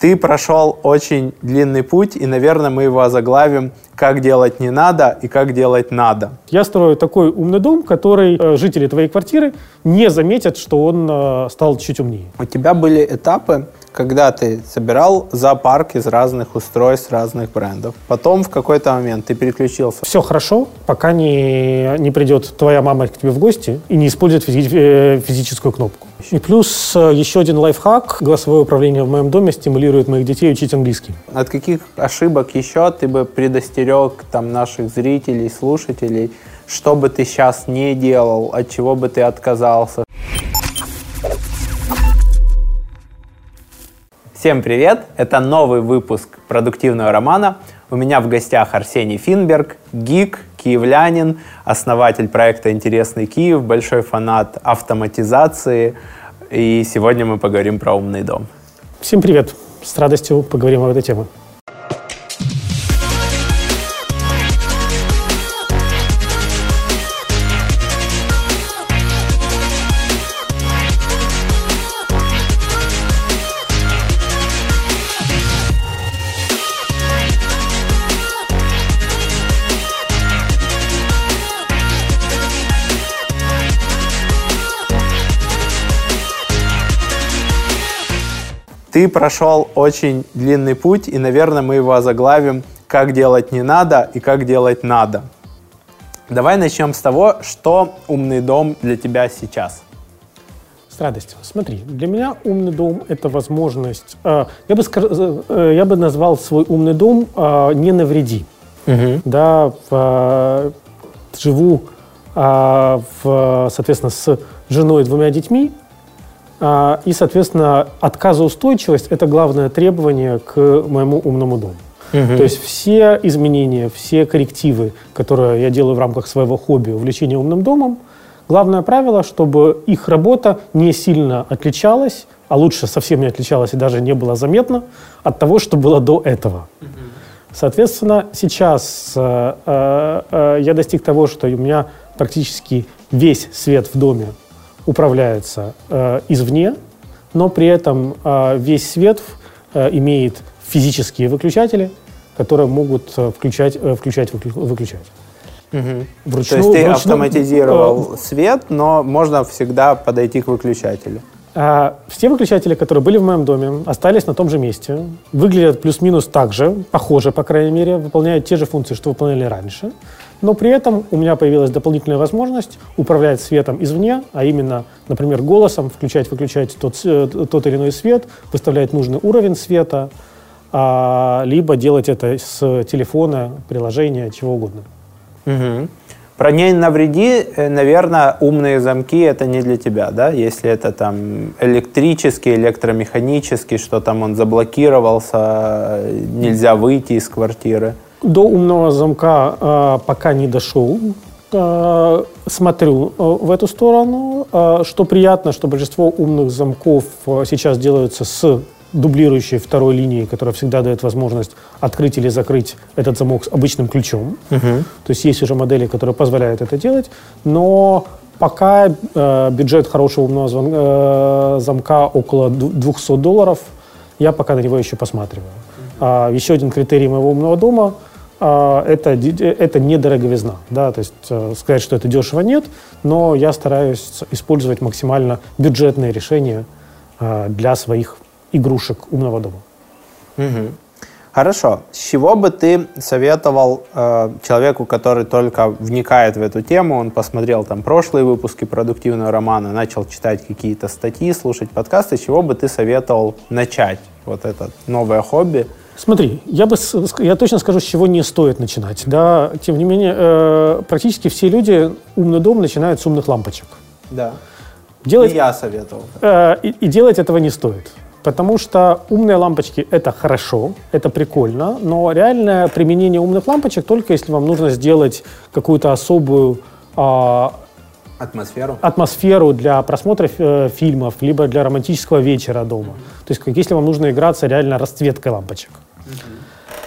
Ты прошел очень длинный путь, и, наверное, мы его озаглавим «Как делать не надо и как делать надо». Я строю такой умный дом, который э, жители твоей квартиры не заметят, что он э, стал чуть умнее. У тебя были этапы, когда ты собирал зоопарк из разных устройств, разных брендов. Потом в какой-то момент ты переключился. Все хорошо, пока не, не придет твоя мама к тебе в гости и не использует физи- э, физическую кнопку. И плюс э, еще один лайфхак. Голосовое управление в моем доме стимулирует моих детей учить английский. От каких ошибок еще ты бы предостерег там, наших зрителей, слушателей, что бы ты сейчас не делал, от чего бы ты отказался? Всем привет! Это новый выпуск продуктивного романа. У меня в гостях Арсений Финберг, гик, киевлянин, основатель проекта «Интересный Киев», большой фанат автоматизации. И сегодня мы поговорим про умный дом. Всем привет! С радостью поговорим об этой теме. Ты прошел очень длинный путь, и, наверное, мы его озаглавим «Как делать не надо и как делать надо». Давай начнем с того, что умный дом для тебя сейчас. С радостью. Смотри, для меня умный дом – это возможность… э, я, бы, скаж- э, я бы назвал свой умный дом э, «не навреди». Да, в, э, живу, э, в, соответственно, с женой и двумя детьми, И, соответственно, отказоустойчивость – это главное требование к моему умному дому. То есть все изменения, все коррективы, которые я делаю в рамках своего хобби, увлечения умным домом, главное правило, чтобы их работа не сильно отличалась, а лучше совсем не отличалась и даже не было заметно от того, что было до этого. Соответственно, сейчас э, э, э, я достиг того, что у меня практически весь свет в доме управляется э, извне, но при этом э, весь свет э, имеет физические выключатели, которые могут э, включать, э, включать, выклю- выключать. То Вручную- есть ты вручную- автоматизировал свет, но можно всегда подойти к выключателю. А, Все выключатели, которые были в моем доме, остались на том же месте. Выглядят плюс-минус так же, похоже, по крайней мере, выполняют те же функции, что выполняли раньше. Но при этом у меня появилась дополнительная возможность управлять светом извне, а именно, например, голосом включать-выключать тот, э, тот или иной свет, выставлять нужный уровень света, а, либо делать это с телефона, приложения, чего угодно. Мгм. Про не навреди, э, наверное, умные замки это не для тебя, да? Если это там электрический, электромеханический, что там он заблокировался, э, нельзя выйти из квартиры. До умного замка э, пока не дошел. Э, смотрю э, в эту сторону. Э, что приятно, что большинство умных замков э, сейчас делаются с дублирующей второй линией, которая всегда дает возможность открыть или закрыть этот замок с обычным ключом. То есть есть уже модели, которые позволяют это делать, но пока э, бюджет хорошего умного звон- э, замка около ду- 200 долларов, я пока на него еще посматриваю. А, еще один критерий моего умного дома а, это, ди- это недороговизна. Да? То есть э, сказать, что это дешево нет, но я стараюсь использовать максимально бюджетные решения э, для своих игрушек умного дома. Мгм. Хорошо. С чего бы ты советовал э, человеку, который только вникает в эту тему, он посмотрел там прошлые выпуски продуктивного романа, начал читать какие-то статьи, слушать подкасты, с чего бы ты советовал начать вот это новое хобби? Смотри, я, бы, я точно скажу, с чего не стоит начинать. Да? Тем не менее, э, практически все люди умный дом начинают с умных лампочек. Да. Делать, И я советовал. э, и, и делать этого не стоит. Потому что умные лампочки – это хорошо, это прикольно, но реальное применение умных лампочек только если вам нужно сделать какую-то особую а, Атмосферу. атмосферу для просмотра э, фильмов, либо для романтического вечера дома. То есть как если вам нужно играться реально расцветкой лампочек.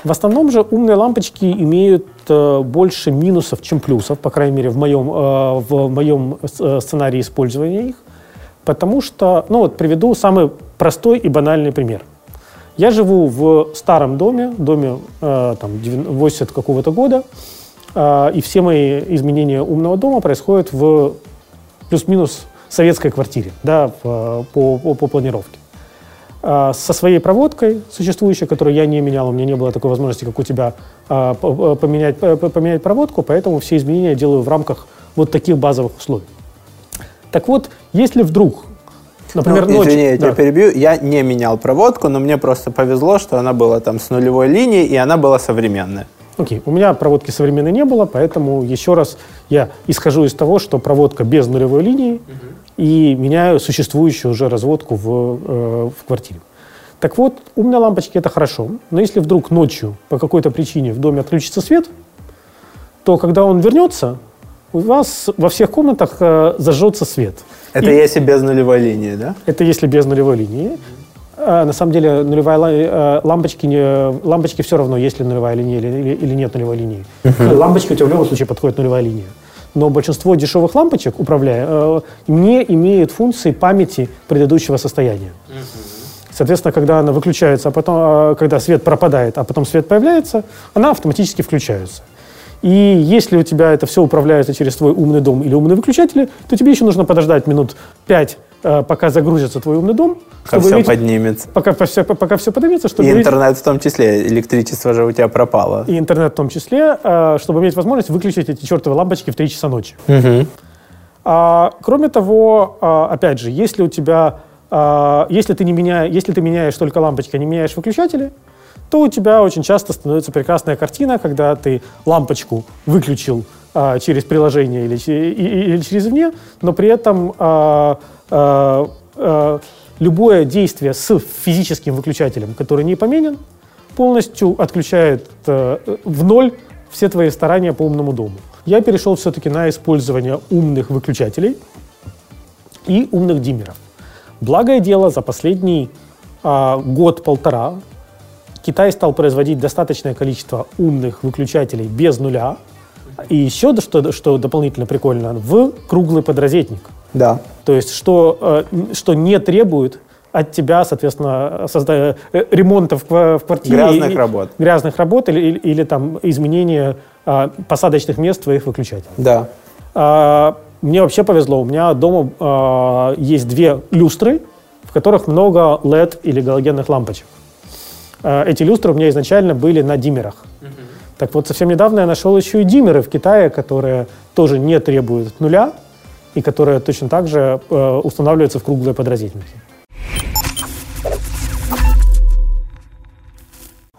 В основном же умные лампочки имеют э, больше минусов, чем плюсов, по крайней мере, в моем, э, в моем э, сценарии использования их. Потому что, ну вот приведу самый простой и банальный пример. Я живу в старом доме, доме э, там, 80 какого-то года, э, и все мои изменения умного дома происходят в плюс-минус советской квартире, да, в, по, по, по планировке. Э, со своей проводкой существующей, которую я не менял, у меня не было такой возможности, как у тебя, э, поменять, поменять проводку, поэтому все изменения делаю в рамках вот таких базовых условий. Так вот, если вдруг Например, ну, извини, я да. тебя перебью. Я не менял проводку, но мне просто повезло, что она была там с нулевой линии, и она была современная. Окей, у меня проводки современной не было, поэтому еще раз я исхожу из того, что проводка без нулевой линии, угу. И меняю существующую уже разводку в, э, в квартире. Так вот, умные лампочки это хорошо, но если вдруг ночью по какой-то причине в доме отключится свет, то когда он вернется, у вас во всех комнатах э, зажжется свет. Это и, если без нулевой линии, да? Это если без нулевой линии. А, на самом деле нулевая э, лампочки, не, лампочки все равно, есть ли нулевая линия или, или, или нет нулевой линии. Uh-huh. Лампочки у тебя в любом случае подходит нулевая линия. Но большинство дешевых лампочек, управляя, э, не имеют функции памяти предыдущего состояния. Соответственно, когда она выключается, а потом, а, когда свет пропадает, а потом свет появляется, она автоматически включается. И если у тебя это все управляется через твой умный дом или умные выключатели, то тебе еще нужно подождать минут 5, э, пока загрузится твой умный дом. Пока все видеть, поднимется. Пока, все, пока все поднимется. Чтобы и интернет видеть, в том числе, электричество же у тебя пропало. И интернет в том числе, э, чтобы иметь возможность выключить эти чертовы лампочки в 3 часа ночи. Угу. А, кроме того, а, опять же, если у тебя, а, если ты, не меняя, если ты меняешь только лампочки, а не меняешь выключатели, то у тебя очень часто становится прекрасная картина, когда ты лампочку выключил а, через приложение или, или через вне, но при этом любое действие с физическим выключателем, который не поменен, полностью отключает а, в ноль все твои старания по умному дому. Я перешел все-таки на использование умных выключателей и умных диммеров. Благое дело, за последний а, год-полтора Китай стал производить достаточное количество умных выключателей без нуля. И еще, что, что дополнительно прикольно, в круглый подрозетник. Да. То есть, что, э, что не требует от тебя, соответственно, созда... Э, ремонтов в квартире. Грязных и, работ. Грязных работ или, или, или там изменения а, посадочных мест твоих выключателей. Да. А, мне вообще повезло. У меня дома а, есть две люстры, в которых много LED или галогенных лампочек. Э, эти люстры у меня изначально были на диммерах. Угу. Так вот, совсем недавно я нашел еще и диммеры в Китае, которые тоже не требуют нуля и которые точно так же э, устанавливаются в круглые подрозетники.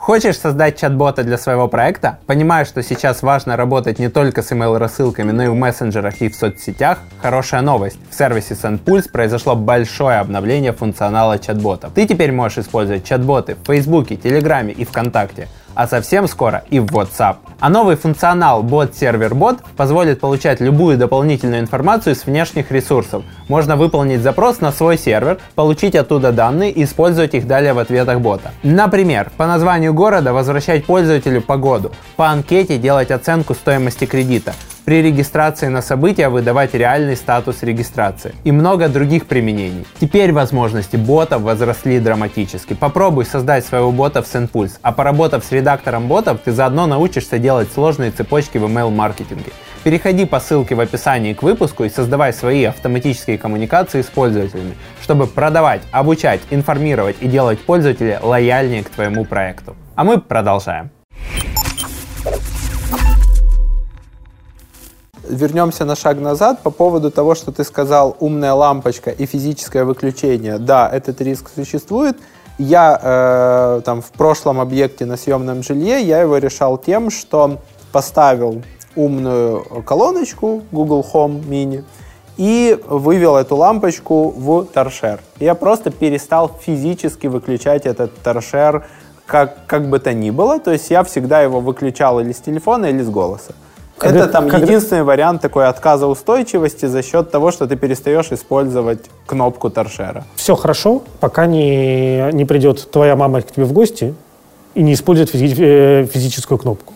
Хочешь создать чат-бота для своего проекта? Понимаешь, что сейчас важно работать не только с email-рассылками, но и в мессенджерах и в соцсетях? Хорошая новость. В сервисе SendPulse произошло большое обновление функционала чат-ботов. Ты теперь можешь использовать чат-боты в Фейсбуке, Телеграме и ВКонтакте а совсем скоро и в WhatsApp. А новый функционал Bot Server Bot позволит получать любую дополнительную информацию с внешних ресурсов. Можно выполнить запрос на свой сервер, получить оттуда данные и использовать их далее в ответах бота. Например, по названию города возвращать пользователю погоду, по анкете делать оценку стоимости кредита, при регистрации на события выдавать реальный статус регистрации и много других применений. Теперь возможности ботов возросли драматически. Попробуй создать своего бота в SendPulse, а поработав с редактором ботов, ты заодно научишься делать сложные цепочки в email-маркетинге. Переходи по ссылке в описании к выпуску и создавай свои автоматические коммуникации с пользователями, чтобы продавать, обучать, информировать и делать пользователя лояльнее к твоему проекту. А мы продолжаем. Вернемся на шаг назад по поводу того, что ты сказал, умная лампочка и физическое выключение. Да, этот риск существует. Я э, там в прошлом объекте на съемном жилье, я его решал тем, что поставил умную колоночку Google Home Mini и вывел эту лампочку в торшер. Я просто перестал физически выключать этот торшер как, как бы то ни было. То есть я всегда его выключал или с телефона, или с голоса. Когда, это там когда... единственный вариант такой отказа устойчивости за счет того, что ты перестаешь использовать кнопку торшера. Все хорошо, пока не, не придет твоя мама к тебе в гости и не использует физи- э, физическую кнопку.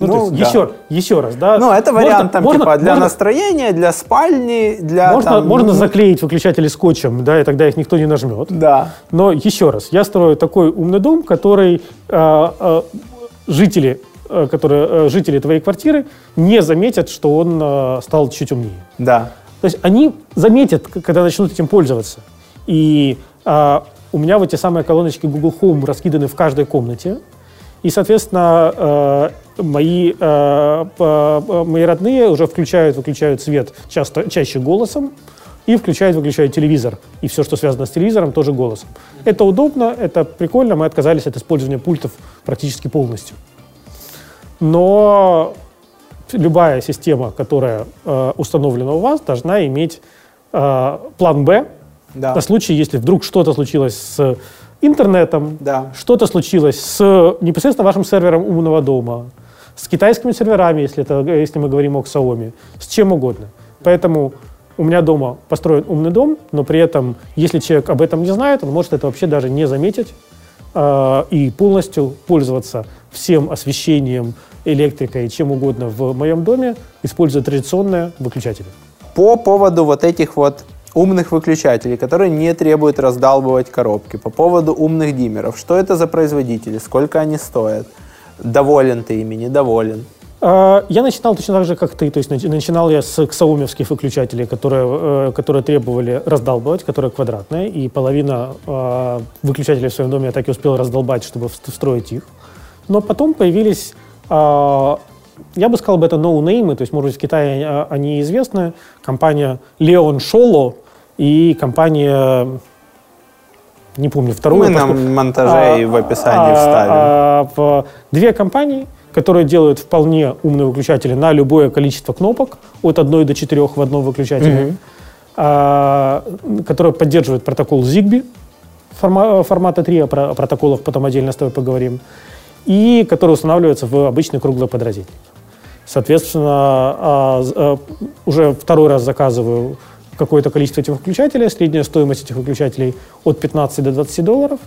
Ну, Ну, есть, да. еще, еще раз, да. Ну, это Можно- вариант там можно- типа для можно- настроения, для спальни, для Можно, там, можно ну, заклеить выключатели скотчем, да, и тогда их никто не нажмет. Да. Но еще раз, я строю такой умный дом, который э, э, жители, которые, э, жители твоей квартиры не заметят, что он э, стал чуть умнее. Да. То есть они заметят, когда начнут этим пользоваться. И а, у меня вот эти самые колоночки Google Home раскиданы в каждой комнате. И, соответственно, э, мои, э, мои родные уже включают, выключают свет часто, чаще голосом и включают, выключают телевизор. И все, что связано с телевизором, тоже голосом. Это удобно, это прикольно. Мы отказались от использования пультов практически полностью. Но любая система, которая э, установлена у вас, должна иметь э, план Б Да. на случай, если вдруг что-то случилось с интернетом, Да. что-то случилось с непосредственно вашим сервером умного дома, с китайскими серверами, если, это, если мы говорим о Xiaomi, с чем угодно. Поэтому у меня дома построен умный дом, но при этом, если человек об этом не знает, он может это вообще даже не заметить э, и полностью пользоваться всем освещением, электрикой и чем угодно в моем доме, используя традиционные выключатели. По поводу вот этих вот умных выключателей, которые не требуют раздалбывать коробки, по поводу умных диммеров, что это за производители, сколько они стоят, доволен ты ими, недоволен. А, Я начинал точно так же, как ты. То есть нач- начинал я с ксаумевских выключателей, которые, э, которые требовали раздалбывать, которые квадратные, и половина э, выключателей в своем доме я так и успел раздолбать, чтобы вст- встроить их. Но потом появились, а, я бы сказал, бы это ноунеймы, то есть, может быть, в Китае а, они известны, компания Leon Sholo и компания, не помню, вторую. Мы на монтаже и в описании а, вставим. а, в две компании, которые делают вполне умные выключатели на любое количество кнопок, от 1 до 4 в одном выключателе, а, которые поддерживают протокол ZigBee форма- формата 3, о про- о протоколах потом отдельно с тобой поговорим, и которые устанавливаются в обычный круглый подразделитель. Соответственно, а, а, уже второй раз заказываю какое-то количество этих выключателей. Средняя стоимость этих выключателей от 15 до 20 долларов,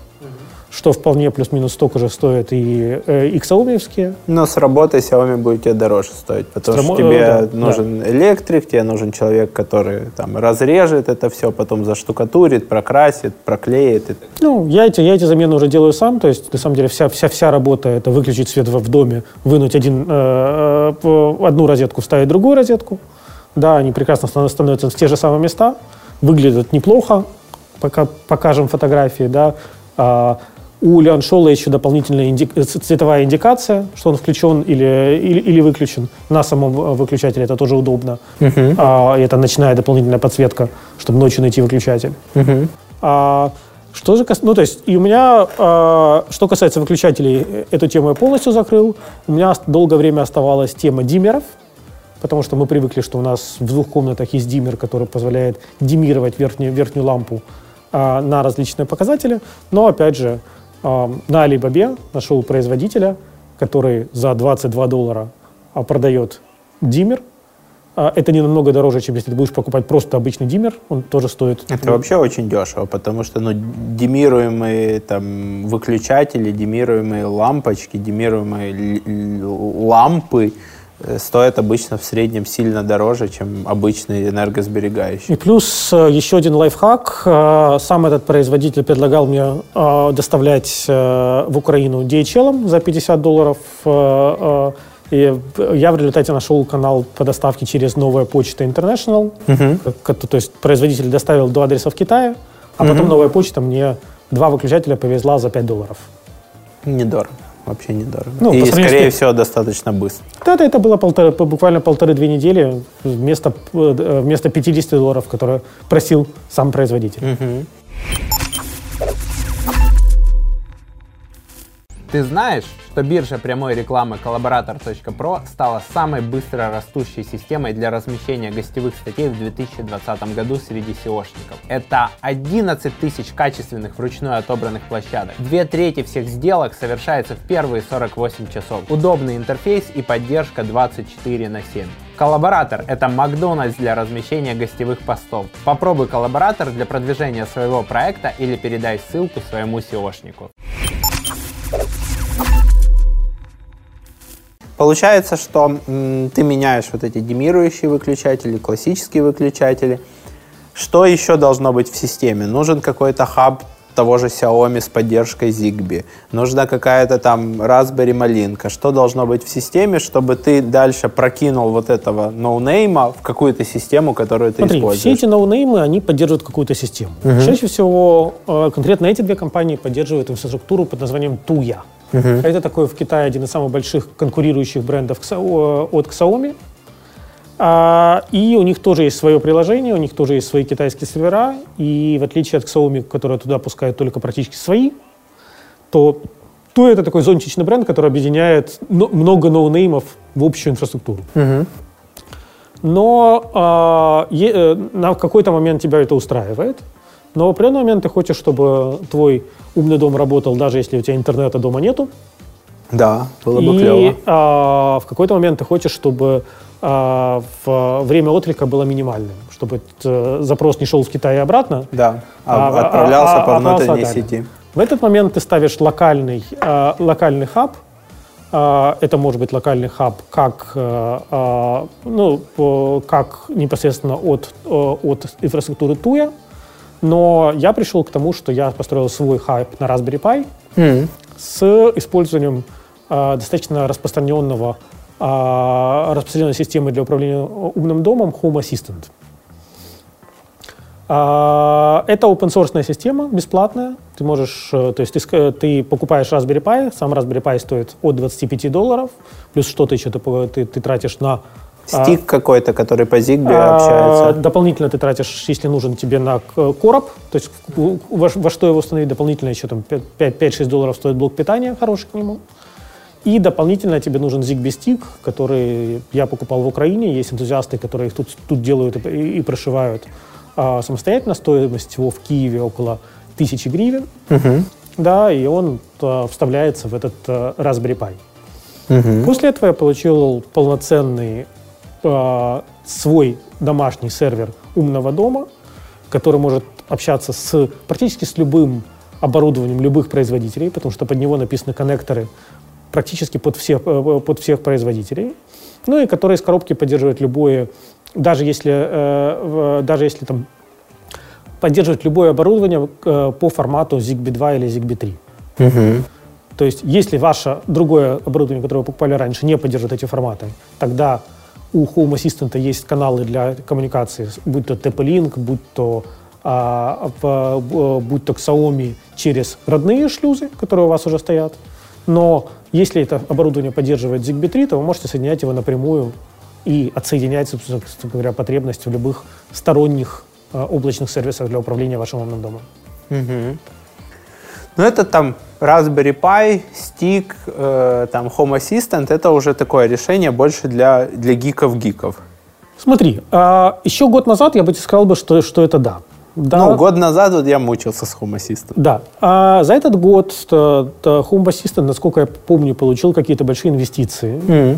что вполне плюс-минус столько же стоят и э, Xiaomi-евские. Но с работой Xiaomi будет тебе дороже стоить, потому С что тебе э, да, нужен электрик, тебе нужен человек, который там разрежет это все, потом заштукатурит, прокрасит, проклеит. Ну, я эти, я эти замены уже делаю сам, то есть, на самом деле, вся, вся, вся работа — это выключить свет в, в доме, вынуть один, э, э, одну розетку, вставить другую розетку. Да, они прекрасно ста- становятся в те же самые места, выглядят неплохо, пока покажем фотографии, да. А, у Леон Шола еще дополнительная инди- э, цветовая индикация, что он включен или, или, или выключен. На самом э, выключателе это тоже удобно. А, и это ночная дополнительная подсветка, чтобы ночью найти выключатель. А, что же кас... Ну, то есть, и у меня, а, что касается выключателей, э, эту тему я полностью закрыл. У меня долгое время оставалась тема диммеров, потому что мы привыкли, что у нас в двух комнатах есть диммер, который позволяет диммировать верхнюю, верхнюю лампу а, на различные показатели. Но, опять же, а, на Alibaba нашел производителя, который за 22 доллара а, продает диммер. А, это не намного дороже, чем если ты будешь покупать просто обычный диммер. Он тоже стоит Это вообще очень дешево, потому что ну, демируемые там, выключатели, демируемые лампочки, л- лампы стоят обычно в среднем сильно дороже, чем обычные энергосберегающие. И плюс э, еще один лайфхак. Э, Сам этот производитель предлагал мне э, доставлять э, в Украину DHL за 50 долларов. э, э, И я в результате нашел канал по доставке через новая почта International. Как- То есть производитель доставил до адреса в Китае, а потом новая почта мне два выключателя повезла за 5 долларов. Недорого. Вообще недорого. Ну, И, с скорее тем- всего, достаточно быстро. Да, это было полторы, буквально полторы-две недели вместо, э, вместо 50 долларов, которые просил сам производитель. Ты знаешь, что биржа прямой рекламы Collaborator.pro стала самой быстро растущей системой для размещения гостевых статей в 2020 году среди SEOшников. Это 11 тысяч качественных вручную отобранных площадок. Две трети всех сделок совершается в первые 48 часов. Удобный интерфейс и поддержка 24 на 7. Коллаборатор – это Макдональдс для размещения гостевых постов. Попробуй коллаборатор для продвижения своего проекта или передай ссылку своему SEOшнику. Получается, что ты меняешь вот эти демирующие выключатели, классические выключатели. Что еще должно быть в системе? Нужен какой-то хаб того же Xiaomi с поддержкой Zigbee. Нужна какая-то там Raspberry малинка. Что должно быть в системе, чтобы ты дальше прокинул вот этого ноунейма в какую-то систему, которую ты Смотри, используешь? все эти ноунеймы, они поддерживают какую-то систему. Чаще всего э, конкретно эти две компании поддерживают инфраструктуру под названием Tuya. Это такой в Китае один из самых больших конкурирующих брендов Xao- от Xiaomi. А, и у них тоже есть свое приложение, у них тоже есть свои китайские сервера. И в отличие от Xiaomi, которая туда пускает только практически свои, то то это такой зонтичный бренд, который объединяет но- много ноунеймов в общую инфраструктуру. Но а, е- э, на какой-то момент тебя это устраивает, но в определенный момент ты хочешь, чтобы твой умный дом работал, даже если у тебя интернета дома нету. Да, было бы и клево. а, в какой-то момент ты хочешь, чтобы а, в- время отклика было минимальным, чтобы э, запрос не шел в Китай и обратно, Да, а- а- отправлялся а- а- по внутренней сети. В этот момент ты ставишь локальный, э, локальный хаб. Э, это может быть локальный хаб как, э, э, ну, как непосредственно от, от инфраструктуры Туя. Но я пришел к тому, что я построил свой хаб на Raspberry Pi М. с использованием э, достаточно распространенного э, распространенной системы для управления умным домом Home Assistant. А, Это open source система, бесплатная. Ты можешь, э, то есть ты, ск- ты покупаешь Raspberry Pi, сам Raspberry Pi стоит от 25 долларов, плюс что-то еще ты, ты, ты тратишь на... а, Стик какой-то, который по Zigbee а, общается. Дополнительно ты тратишь, если нужен тебе на короб, то есть во, во что его установить, дополнительно еще там 5-6 долларов стоит блок питания хороший к нему. И дополнительно тебе нужен Zigbee Stick, который я покупал в Украине. Есть энтузиасты, которые их тут, тут делают и, и- и прошивают а, самостоятельно. Стоимость его в Киеве около тысячи гривен. Да, и он а, вставляется в этот а, Raspberry Pi. После этого я получил полноценный а, свой домашний сервер умного дома, который может общаться с практически с любым оборудованием любых производителей, потому что под него написаны коннекторы практически под всех, э, под всех производителей. Ну и который из коробки поддерживает любое, даже если, э, даже если там поддерживает любое оборудование э, по формату ZigBee 2 или ZigBee 3. То есть, если ваше другое оборудование, которое вы покупали раньше, не поддерживает эти форматы, тогда у Home Assistant есть каналы для коммуникации, будь то TP-Link, будь то, а, в- б- будь то Xiaomi через родные шлюзы, которые у вас уже стоят. Но если это оборудование поддерживает ZigBee 3, то вы можете соединять его напрямую и отсоединять, собственно говоря, потребность в любых сторонних а, облачных сервисах для управления вашим умным домом. Ну, это там Raspberry Pi, Stick, э, там Home Assistant, это уже такое решение больше для, для гиков-гиков. Смотри, а, еще год назад я бы тебе сказал, бы, что, что это да. Да, Ну, год назад вот я мучился с Home Assistant. Да. А за этот год э, Home Assistant, насколько я помню, получил какие-то большие инвестиции. А,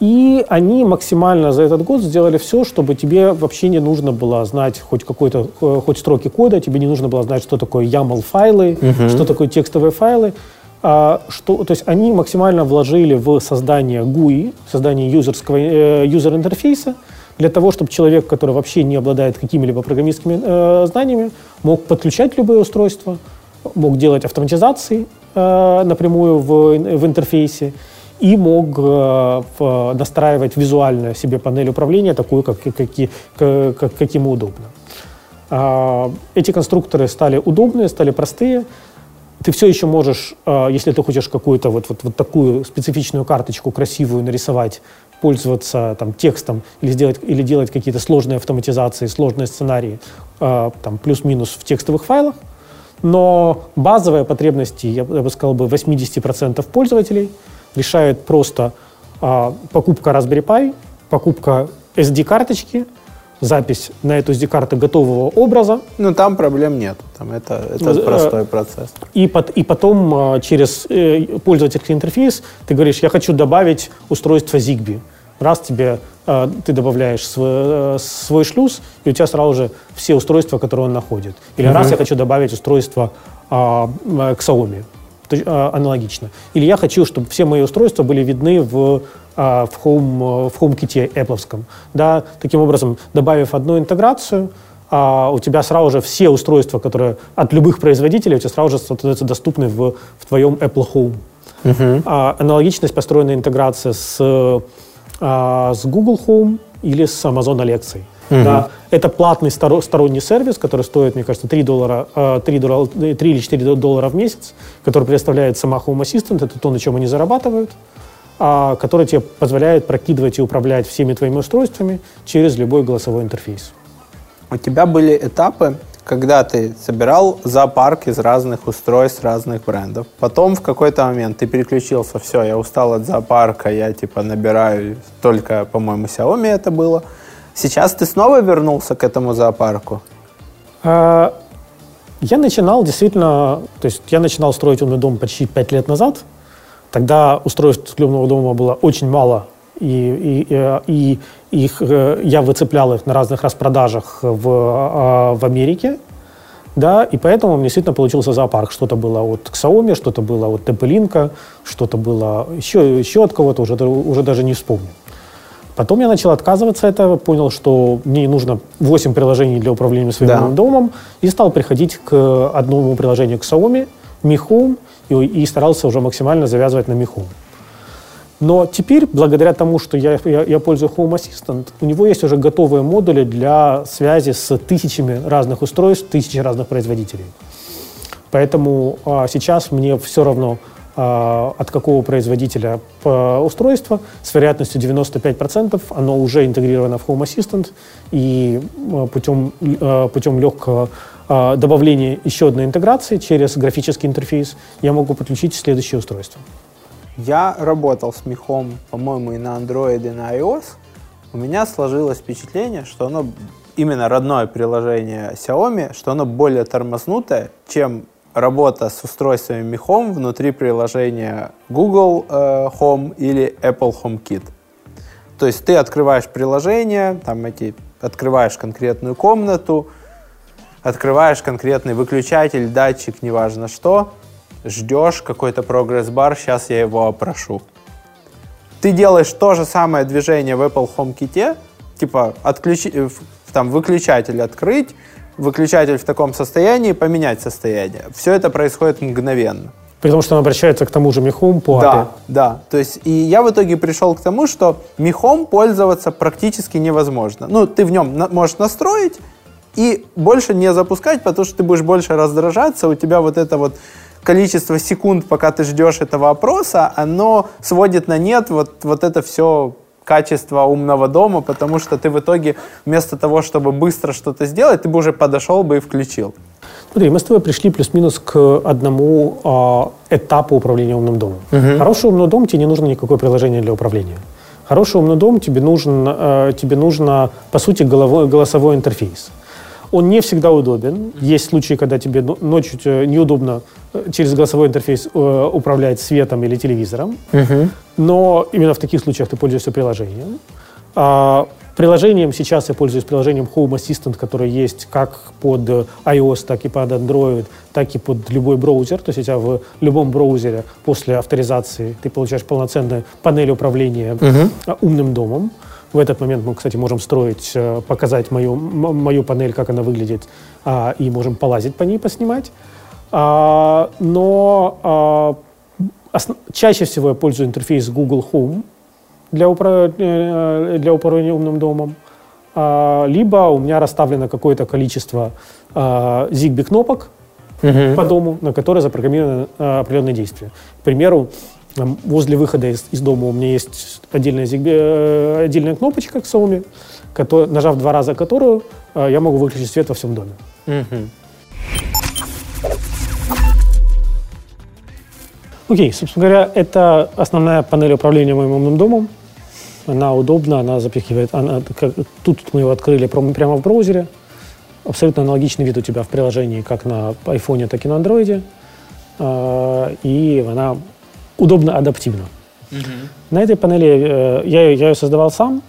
И они максимально за этот год сделали все, чтобы тебе вообще не нужно было знать хоть какой-то, э, хоть строки кода, тебе не нужно было знать, что такое YAML-файлы, что такое текстовые файлы. А, что, то есть они максимально вложили в создание GUI, создание юзерского, э, юзер-интерфейса, для того, чтобы человек, который вообще не обладает какими-либо программистскими э, знаниями, мог подключать любые устройства, мог делать автоматизации э, напрямую в, в интерфейсе и мог э, настраивать визуально себе панель управления такую, как, как, как, как, ему удобно. А, Эти конструкторы стали удобные, стали простые. Ты все еще можешь, а, если ты хочешь какую-то вот, вот, вот такую специфичную карточку красивую нарисовать, пользоваться там, текстом или, сделать, или делать какие-то сложные автоматизации, сложные сценарии, а, там, плюс-минус в текстовых файлах. Но базовые потребности, я бы сказал, бы 80% пользователей решает просто а, покупка Raspberry Pi, покупка SD-карточки, запись на эту SD-карту готового образа, Ну, там проблем нет. Там это, это э, простой процесс. и, пот- и потом а, через э, пользовательский интерфейс ты говоришь, я хочу добавить устройство Zigbee. Раз тебе а, ты добавляешь свой, э, свой шлюз, и у тебя сразу же все устройства, которые он находит. Или раз я хочу добавить устройство а, э, Xiaomi. А, аналогично. Или я хочу, чтобы все мои устройства были видны в, а, в, Home, в HomeKit Apple. Да, таким образом, добавив одну интеграцию, а у тебя сразу же все устройства, которые от любых производителей, у тебя сразу же становятся доступны в, в твоем Apple Home. Uh-huh. А, аналогичность построена интеграция с, а, с Google Home или с Amazon Alexa. Uh-huh. Да, это платный сторонний сервис, который стоит, мне кажется, 3, доллара, 3, доллара, 3 или 4 доллара в месяц, который предоставляет сама Home Assistant, это то, на чем они зарабатывают, а, который тебе позволяет прокидывать и управлять всеми твоими устройствами через любой голосовой интерфейс. У тебя были этапы, когда ты собирал зоопарк из разных устройств, разных брендов. Потом в какой-то момент ты переключился, все, я устал от зоопарка, я типа набираю только, по-моему, Xiaomi это было. Сейчас ты снова вернулся к этому зоопарку? А, я начинал действительно, то есть я начинал строить умный дом почти пять лет назад. Тогда устройств умного дома было очень мало, и, и, и их, э, я выцеплял их на разных распродажах в, а, в Америке, да, и поэтому у меня действительно получился зоопарк. Что-то было от Xiaomi, что-то было от TP-Link, что-то было еще, еще от кого-то, уже, уже даже не вспомню. Потом я начал отказываться от этого, понял, что мне не нужно 8 приложений для управления своим да. домом, и стал приходить к одному приложению к Xiaomi, Mi Home, и, и старался уже максимально завязывать на Mi Home. Но теперь, благодаря тому, что я, я, я пользуюсь Home Assistant, у него есть уже готовые модули для связи с тысячами разных устройств, тысячи разных производителей. Поэтому а, сейчас мне все равно, от какого производителя а, устройства, с вероятностью 95% оно уже интегрировано в Home Assistant, и а, путем, а, путем легкого а, добавления еще одной интеграции через графический интерфейс я могу подключить следующее устройство. Я работал с мехом, по-моему, и на Android, и на iOS. У меня сложилось впечатление, что оно именно родное приложение Xiaomi, что оно более тормознутое, чем работа с устройствами мехом внутри приложения Google э, Home или Apple HomeKit. То есть ты открываешь приложение, там эти, открываешь конкретную комнату, открываешь конкретный выключатель, датчик, неважно что, ждешь какой-то прогресс-бар, сейчас я его опрошу. Ты делаешь то же самое движение в Apple HomeKit, типа отключи, э, там, выключатель открыть, выключатель в таком состоянии, поменять состояние. Все это происходит мгновенно. При том, что он обращается к тому же Михом по API. Да, да. То есть, и я в итоге пришел к тому, что Михом пользоваться практически невозможно. Ну, ты в нем на, можешь настроить и больше не запускать, потому что ты будешь больше раздражаться, у тебя вот это вот количество секунд, пока ты ждешь этого опроса, оно сводит на нет вот, вот это все качество умного дома, потому что ты в итоге вместо того, чтобы быстро что-то сделать, ты бы уже подошел бы и включил. Смотри, мы с тобой пришли плюс-минус к одному э, этапу управления умным домом. Угу. Хороший умный дом, тебе не нужно никакое приложение для управления. Хороший умный дом, тебе нужен, э, тебе нужно, по сути, головой, голосовой интерфейс. Он не всегда удобен. Есть случаи, когда тебе ночью неудобно э, через голосовой интерфейс э, управлять светом или телевизором. Угу. Но именно в таких случаях ты пользуешься приложением. А, приложением сейчас я пользуюсь приложением Home Assistant, которое есть как под iOS, так и под Android, так и под любой браузер. То есть у тебя в любом браузере после авторизации ты получаешь полноценную панель управления угу. умным домом. В этот момент мы, кстати, можем строить, э, показать мою, мою панель, как она выглядит, а, и можем полазить по ней, поснимать. А, но а, чаще всего я пользуюсь интерфейс Google Home для, упра э, для управления умным домом. Либо у меня расставлено какое-то количество Zigbee кнопок, uh-huh. по дому, на которые запрограммированы определенные действия. К примеру, возле выхода из, из дома у меня есть отдельная, э, отдельная кнопочка к Xiaomi, который, нажав два раза которую, э, я могу выключить свет во всем доме. Угу. Окей, собственно говоря, это основная панель управления моим умным домом. Она удобна, она запихивает... Она, как, тут мы его открыли прямо в браузере. Абсолютно аналогичный вид у тебя в приложении, как на iPhone, так и на Android. Э, и она удобно адаптивно. Угу. На этой панели э, я, я ее создавал сам,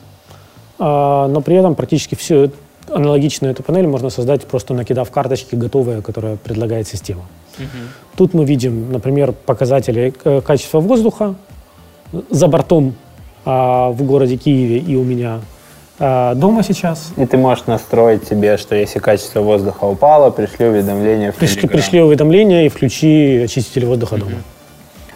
э, но при этом практически все аналогичную эту панель можно создать, просто накидав карточки готовые, которые предлагает система. Тут мы видим, например, показатели э, качества воздуха за бортом а, в городе Киеве и у меня а, дома сейчас. И ты можешь настроить себе, что если качество воздуха упало, пришли уведомления в Пришли, пришли уведомления и включи очиститель воздуха дома.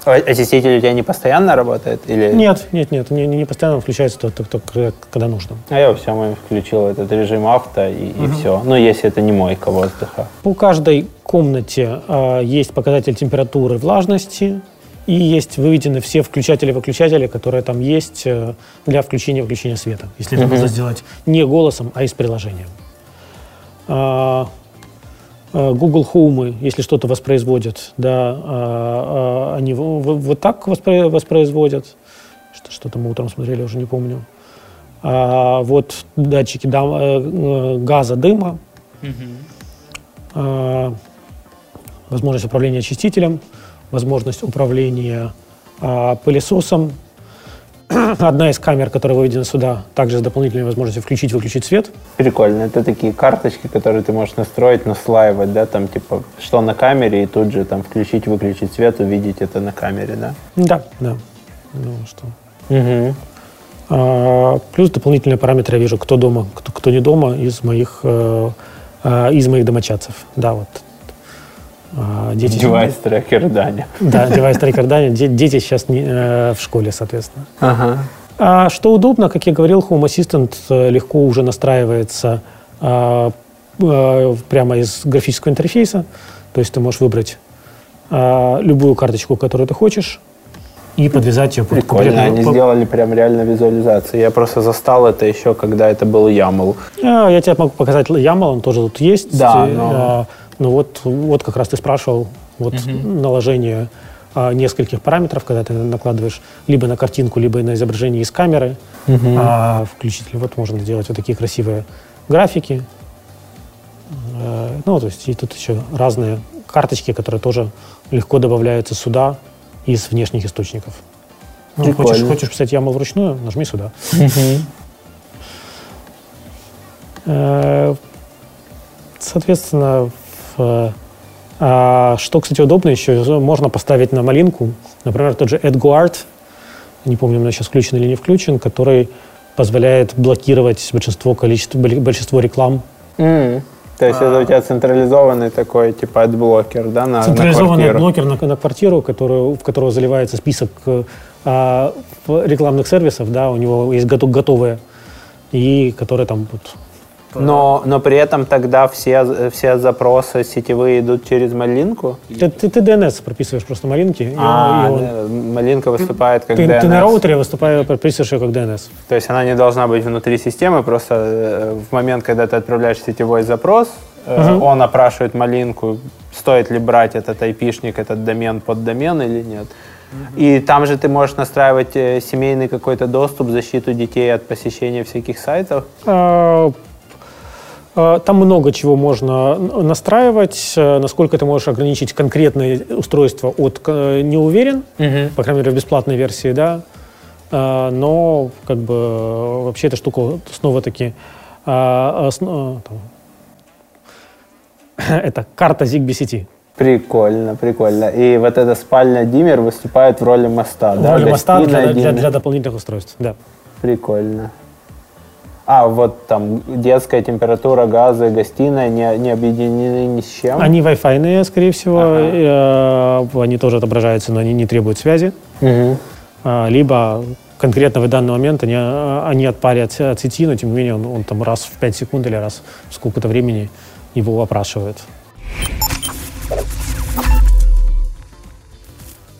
А Очиститель у тебя не постоянно работает? Или... Нет, нет, нет, не, не постоянно включается только, только когда нужно. А я все мой включил этот режим авто и, и все. Ну, если это не мойка воздуха. У каждой комнате а, есть показатель температуры влажности, и есть выведены все включатели-выключатели, которые там есть э, для включения-выключения света. Если это можно сделать не голосом, а из приложения. А, Google Home, если что-то воспроизводит, да, а, а, они вот так воспро- воспроизводят. Что- Что-то мы утром смотрели, уже не помню. А, вот датчики э, э, газа, дыма, возможность управления очистителем, возможность управления пылесосом. Одна из камер, которая выведена сюда, также с дополнительной возможностью включить-выключить свет. Прикольно. Это такие карточки, которые ты можешь настроить, наслаивать, да, там типа, что на камере, и тут же там включить, выключить свет, увидеть это на камере, да? Да, да. Ну, что. Угу. А, плюс дополнительные параметры я вижу, кто дома, кто, кто не дома из моих, э, э, из моих домочадцев. Да, вот. А, дети, Device tracker Даня. Да, device tracker Даня. Де- Дети сейчас не, э, в школе, соответственно. Ага. А что удобно, как я говорил, Home Assistant э, легко уже настраивается а, э, прямо из графического интерфейса. То есть ты можешь выбрать а, любую карточку, которую ты хочешь, и подвязать ее под Прикольно, конкретную- они сделали прям реально визуализацию. Я просто застал это еще, когда это был YAML. А, Я тебе могу показать YAML, он тоже тут есть. Да, но- а, Ну вот, вот как раз ты спрашивал, вот наложение а, нескольких параметров, когда ты накладываешь либо на картинку, либо на изображение из камеры. А включитель, вот можно сделать вот такие красивые графики. Э, Ну, то есть и тут еще разные карточки, которые тоже легко добавляются сюда из внешних источников. Ну, хочешь, Прикольно. хочешь писать YAML вручную, нажми сюда. Э, Соответственно, а, что, кстати, удобно еще, можно поставить на малинку, например, тот же AdGuard, не помню, у меня сейчас включен или не включен, который позволяет блокировать большинство, количество, большинство реклам. М. То есть это у тебя централизованный такой, типа, адблокер, да, на, на Централизованный блокер на, на квартиру, которую, в которого заливается список э, а, рекламных сервисов, да, у него есть готов- готовые, и которые там вот, Но, но при этом тогда все, все запросы сетевые идут через малинку? Ты, ты, ты DNS прописываешь просто малинки, А, он- и он- да, малинка выступает как ты, ты на DNS. роутере выступаешь, прописываешь ее как DNS. То есть она не должна быть внутри системы, просто э, в момент, когда ты отправляешь сетевой запрос, Мгм. он опрашивает малинку, стоит ли брать этот айпишник, этот домен под домен или нет. И там же ты можешь настраивать э, семейный какой-то доступ, защиту детей от посещения всяких сайтов. А, Там много чего можно настраивать. Э, Насколько ты можешь ограничить конкретное устройство от э, не уверен, по крайней мере в бесплатной версии, да. А, Но как бы вообще эта штука снова-таки а, это карта Zigbee сети. Прикольно, прикольно. И вот эта спальня Димер выступает в роли моста, В да? роли моста для, для- для дополнительных устройств. Да. Прикольно. А, вот там детская температура, газы, гостиная не, не объединены ни с чем? Они Wi-Fi, скорее всего, Ага. э, они тоже отображаются, но они не требуют связи. А, Либо конкретно в данный момент они, а, они отпарят от сети, но тем не менее он, он там раз в 5 секунд или раз в сколько-то времени его опрашивает.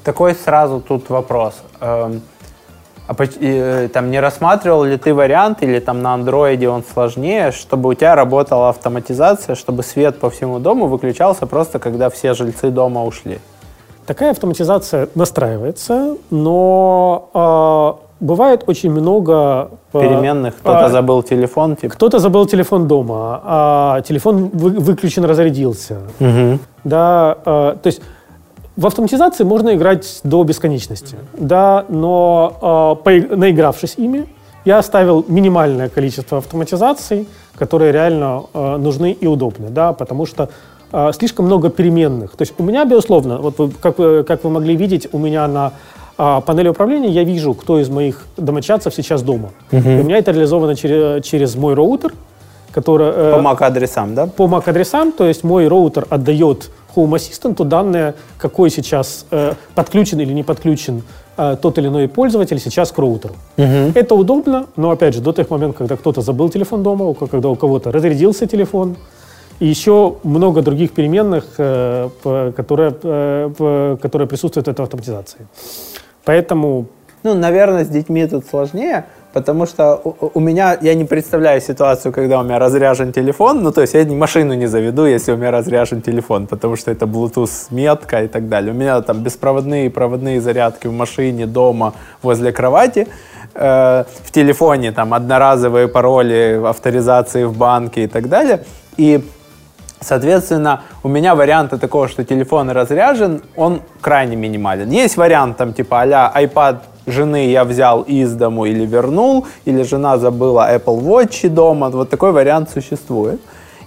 Такой сразу тут вопрос. А э, там не рассматривал ли ты вариант, или там на андроиде он сложнее, чтобы у тебя работала автоматизация, чтобы свет по всему дому выключался просто, когда все жильцы дома ушли? Такая автоматизация настраивается, но а, бывает очень много... а, Переменных, кто-то а, забыл телефон, типа. Кто-то забыл телефон дома, а телефон вы- выключен, разрядился. Мгм. Да, э, то есть в автоматизации можно играть до бесконечности, да, но э, поиг- наигравшись ими, я оставил минимальное количество автоматизаций, которые реально э, нужны и удобны, да, потому что э, слишком много переменных. То есть у меня, безусловно, вот вы, как, вы, как вы могли видеть, у меня на э, панели управления я вижу, кто из моих домочадцев сейчас дома. И у меня это реализовано через, через мой роутер, который... Э, по MAC-адресам, да? По MAC-адресам, то есть мой роутер отдает Home Assistant данные, какой сейчас э, подключен или не подключен э, тот или иной пользователь сейчас к роутеру. Угу. Это удобно, но опять же, до тех моментов, когда кто-то забыл телефон дома, когда у кого-то разрядился телефон, и еще много других переменных, э, которые, э, которые присутствуют в этой автоматизации. Поэтому... Ну, наверное, с детьми тут сложнее, Потому что у, у меня, я не представляю ситуацию, когда у меня разряжен телефон, ну, то есть я машину не заведу, если у меня разряжен телефон, потому что это Bluetooth метка и так далее. У меня там беспроводные проводные зарядки в машине, дома, возле кровати. Э, в телефоне там одноразовые пароли, авторизации в банке и так далее. И Соответственно, у меня варианта такого, что телефон разряжен, он крайне минимален. Есть вариант там типа а iPad жены я взял из дому или вернул, или жена забыла Apple Watch дома. Вот такой вариант существует.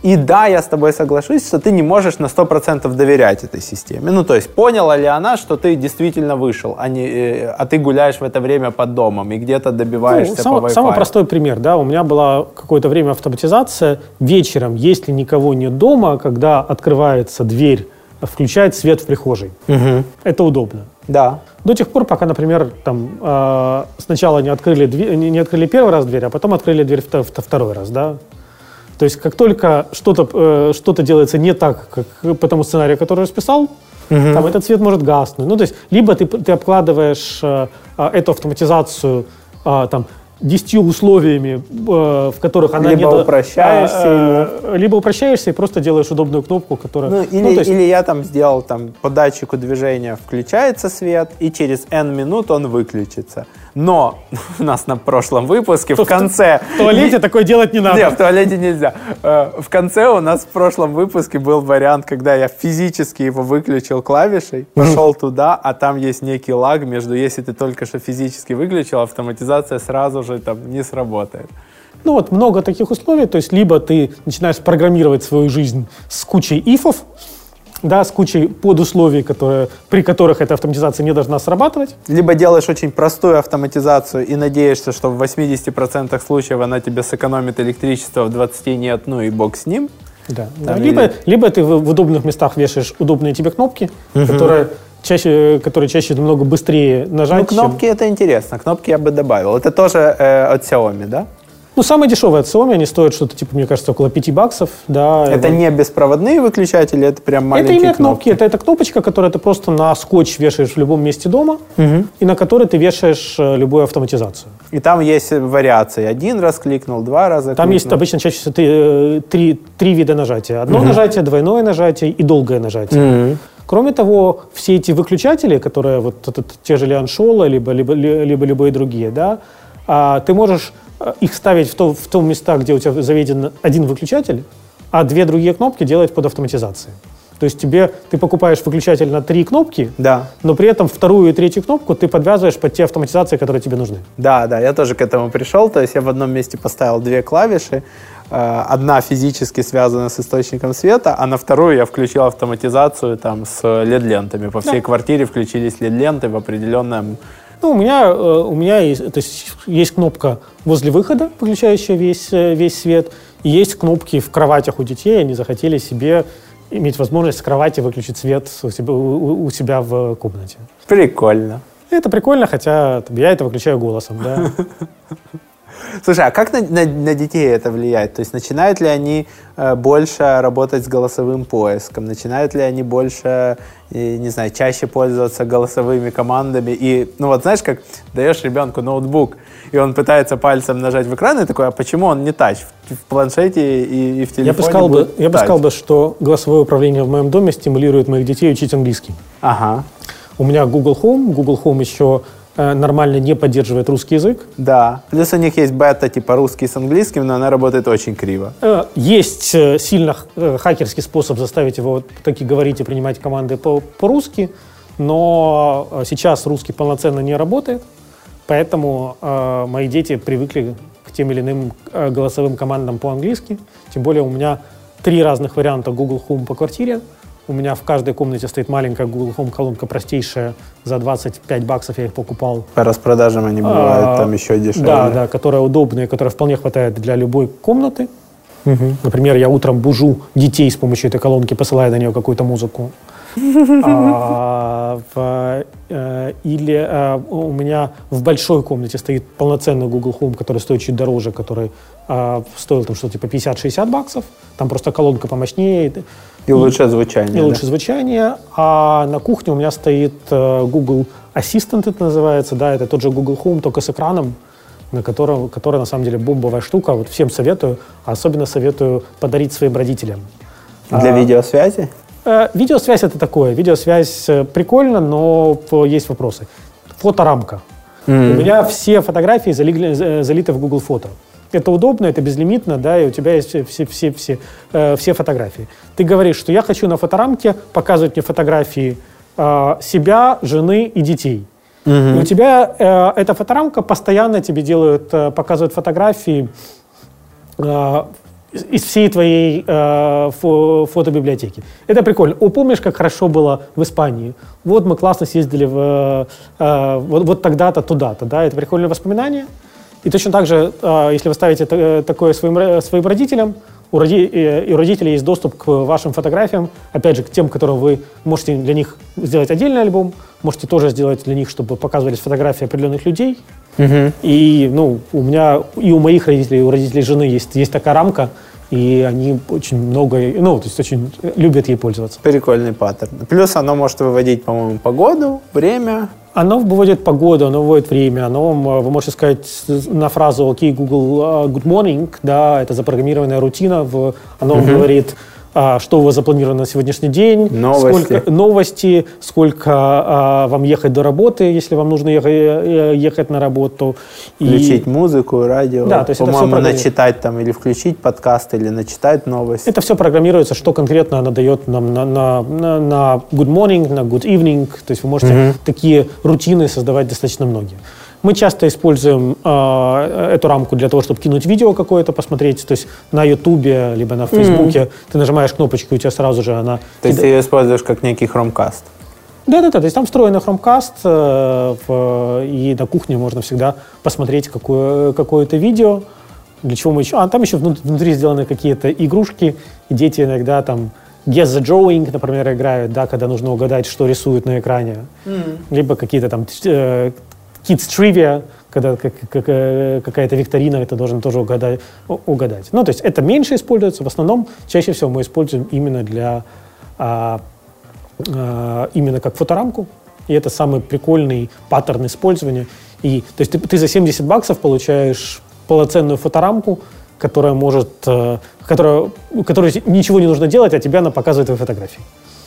И да, я с тобой соглашусь, что ты не можешь на 100% доверять этой системе. Ну, то есть, поняла ли она, что ты действительно вышел, а, не, э, а ты гуляешь в это время под домом и где-то добиваешься ну, сам, по Wi-Fi? Самый простой пример, да, у меня была какое-то время автоматизация вечером, если никого нет дома, когда открывается дверь, включает свет в прихожей. Угу. Это удобно. Да. До тех пор, пока, например, там, э, сначала не открыли, дверь, не, не открыли первый раз дверь, а потом открыли дверь второй раз, да. То есть как только что-то э, что делается не так, как по тому сценарию, который расписал, угу. там этот свет может гаснуть. Ну, то есть либо ты, ты обкладываешь э, э эту автоматизацию э, там, десятью условиями, э, в которых она либо не... упрощаешься, а, или... либо упрощаешься и просто делаешь удобную кнопку, которая... Ну, или, ну, есть... или я там сделал там по датчику движения включается свет, и через N минут он выключится. Но у нас на прошлом выпуске в конце... В туалете такое делать не надо. Нет, в туалете нельзя. Э, в конце у нас в прошлом выпуске был вариант, когда я физически его выключил клавишей, пошел туда, а там есть некий лаг между, если ты только что физически выключил, автоматизация сразу же там не сработает. Ну вот много таких условий, то есть либо ты начинаешь программировать свою жизнь с кучей ифов, да, с кучей подусловий, которые, при которых эта автоматизация не должна срабатывать. Либо делаешь очень простую автоматизацию и надеешься, что в 80% случаев она тебе сэкономит электричество, в 20 нет, ну и бог с ним. Да. да. Либо, или... либо ты в, в удобных местах вешаешь удобные тебе кнопки, угу. которые чаще, которые чаще намного быстрее нажать. Ну, кнопки чем... это интересно. Кнопки я бы добавил. Это тоже э, от Xiaomi, да? Ну, самые дешевые от Xiaomi, они стоят что-то, типа, мне кажется, около 5 баксов. Да, это не беспроводные выключатели, это прям маленькие Это именно кнопки. кнопки. Это, это кнопочка, которую ты просто на скотч вешаешь в любом месте дома, угу. и на которой ты вешаешь э, любую автоматизацию. И там есть вариации. Один раз кликнул, два раза Там кликнул. есть обычно чаще всего три, э, три, три вида нажатия. Одно угу. нажатие, двойное нажатие и долгое нажатие. Угу. Кроме того, все эти выключатели, которые вот это, те же Лианшола, либо, либо, либо любые другие, да, а, ты можешь их ставить в, то, в том места, где у тебя заведен один выключатель, а две другие кнопки делать под автоматизацией. То есть тебе ты покупаешь выключатель на три кнопки, да. но при этом вторую и третью кнопку ты подвязываешь под те автоматизации, которые тебе нужны. Да, да, я тоже к этому пришел. То есть я в одном месте поставил две клавиши. Э, одна физически связана с источником света, а на вторую я включил автоматизацию там с LED-лентами. По всей да. квартире включились LED-ленты в определенном ну, у меня, э, у меня есть, то есть, есть кнопка возле выхода, выключающая весь, э, весь свет, и есть кнопки в кроватях у детей, они захотели себе иметь возможность с кровати выключить свет у себя, у, у себя в комнате. Прикольно. Это прикольно, хотя я это выключаю голосом, да. Слушай, а как на, на, на детей это влияет? То есть начинают ли они э, больше работать с голосовым поиском? Начинают ли они больше, э, не знаю, чаще пользоваться голосовыми командами? И, ну вот знаешь, как даешь ребенку ноутбук, и он пытается пальцем нажать в экран, и такой, а почему он не тач? В, в планшете и, и в телефоне Я бы сказал, бы, я бы, сказал бы, что голосовое управление в моем доме стимулирует моих детей учить английский. Ага. У меня Google Home. Google Home еще Э, нормально не поддерживает русский язык. Да. Плюс у них есть бета типа русский с английским, но она работает очень криво. Э, есть э, сильно хакерский способ заставить его таки говорить и принимать команды по- по-русски, но сейчас русский полноценно не работает, поэтому э, мои дети привыкли к тем или иным голосовым командам по-английски. Тем более у меня три разных варианта Google Home по квартире. У меня в каждой комнате стоит маленькая Google Home колонка простейшая. За 25 баксов я их покупал. По распродажам они бывают а, там еще дешевле. Да, да, которая удобная, которая вполне хватает для любой комнаты. Угу. Например, я утром бужу детей с помощью этой колонки, посылая на нее какую-то музыку. А, э, или э, у меня в большой комнате стоит полноценный Google Home, который стоит чуть дороже, который э, стоил там что-то типа 50-60 баксов. Там просто колонка помощнее. И лучше звучание. И лучше звучание. А на кухне у меня стоит Google Assistant, это называется, да, это тот же Google Home, только с экраном, на котором, который на самом деле бомбовая штука. Вот всем советую, особенно советую подарить своим родителям. Для а, видеосвязи? Э, видеосвязь это такое. Видеосвязь э, прикольно, но есть вопросы. Фоторамка. Mm-hmm. У меня все фотографии залили, э, залиты в Google Фото. Это удобно, это безлимитно, да, и у тебя есть все, все, все, э, все фотографии. Ты говоришь, что я хочу на фоторамке показывать мне фотографии э, себя, жены и детей. Mm-hmm. И у тебя э, эта фоторамка постоянно тебе делают, э, показывают фотографии э, из всей твоей э, фо фотобиблиотеки. Это прикольно. О, помнишь, как хорошо было в Испании? Вот мы классно съездили в, э, вот, вот тогда-то, туда-то. Да? Это прикольное воспоминание. И точно так же, э, если вы ставите э, такое своим, своим родителям, у, роди, э, у родителей есть доступ к вашим фотографиям, опять же, к тем, которые вы можете для них сделать отдельный альбом, можете тоже сделать для них, чтобы показывались фотографии определенных людей. Угу. И ну, у меня и у моих родителей, и у родителей жены есть, есть такая рамка, и они очень много, ну, то есть очень любят ей пользоваться. Прикольный паттерн. Плюс оно может выводить, по-моему, погоду, время. Оно выводит погоду, оно выводит время, оно, вы можете сказать на фразу «Окей, Google, uh, good morning», да, это запрограммированная рутина, в, оно угу. говорит что у вас запланировано на сегодняшний день, новости, сколько, новости, сколько а, вам ехать до работы, если вам нужно ехать, э, ехать на работу. Включить и... музыку, радио, да, то есть по-моему, начитать там или включить подкаст, или начитать новости. Это все программируется, что конкретно она дает нам на, на, на, на good morning, на good evening, то есть вы можете угу. такие рутины создавать достаточно многие. Мы часто используем э, эту рамку для того, чтобы кинуть видео какое-то, посмотреть. То есть на Ютубе, либо на Фейсбуке mm-hmm. ты нажимаешь кнопочку, и у тебя сразу же она... То есть ты ее используешь как некий хромкаст? Да-да-да, то есть там встроенный хромкаст, э, в, и на кухне можно всегда посмотреть какое, какое-то видео. Для чего мы еще... А там еще внутри сделаны какие-то игрушки, и дети иногда там Guess the Drawing, например, играют, да, когда нужно угадать, что рисуют на экране. Mm. Либо какие-то там э, Kids Trivia, когда как, э, какая-то викторина, это должен тоже угадать, угадать. Ну, то есть это меньше используется. В основном, чаще всего мы используем именно для а, а, именно как фоторамку. И это самый прикольный паттерн использования. И, то есть ты, ты за 70 баксов получаешь полноценную фоторамку, которая может, э, которая, которой ничего не нужно делать, а тебе она показывает твои фотографии.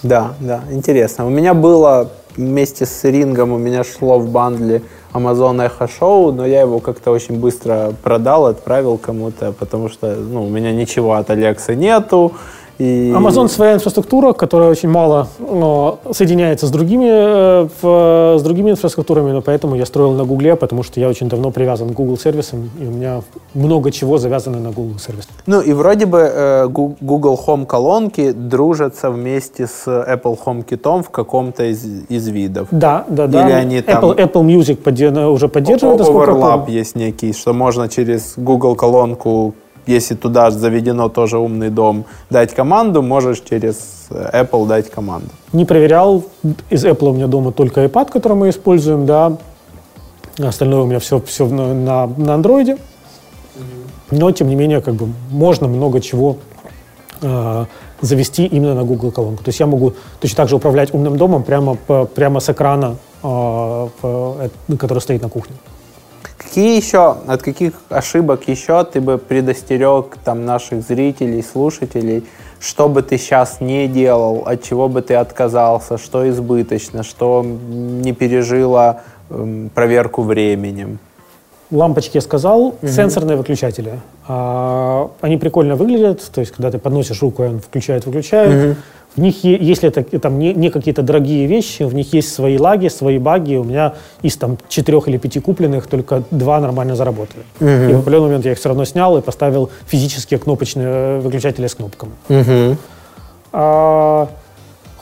Да, да, интересно. У меня было вместе с рингом, у меня шло в бандле Amazon Echo Show, но я его как-то очень быстро продал, отправил кому-то, потому что ну, у меня ничего от Alexa нету, и... Amazon своя инфраструктура, которая очень мало но, соединяется с другими, э, в, с другими инфраструктурами, но поэтому я строил на Гугле, потому что я очень давно привязан к Google сервисам, и у меня много чего завязано на Google сервис. Ну и вроде бы э, Google Home колонки дружатся вместе с Apple Home Kit в каком-то из, из видов. Да, да, да. Или они там... Apple, Apple Music подде... уже поддерживает. Overlap есть некий, что можно через Google колонку если туда заведено тоже умный дом, дать команду, можешь через Apple дать команду. Не проверял. Из Apple у меня дома только iPad, который мы используем, да. Остальное у меня все, все на, на, Android. Но, тем не менее, как бы можно много чего э, завести именно на Google колонку. То есть я могу точно так же управлять умным домом прямо, прямо с экрана, э, э, который стоит на кухне. Какие еще, от каких ошибок еще ты бы предостерег там наших зрителей, слушателей, что бы ты сейчас не делал, от чего бы ты отказался, что избыточно, что не пережило эм, проверку временем? Лампочки я сказал, угу. сенсорные выключатели. А, они прикольно выглядят, то есть когда ты подносишь руку, он включает, выключает. Угу. В них, если это там не, не какие-то дорогие вещи, в них есть свои лаги, свои баги. У меня из там четырех или пяти купленных только два нормально заработали. Угу. И в определенный момент я их все равно снял и поставил физические кнопочные э, выключатели с кнопками. Угу. А,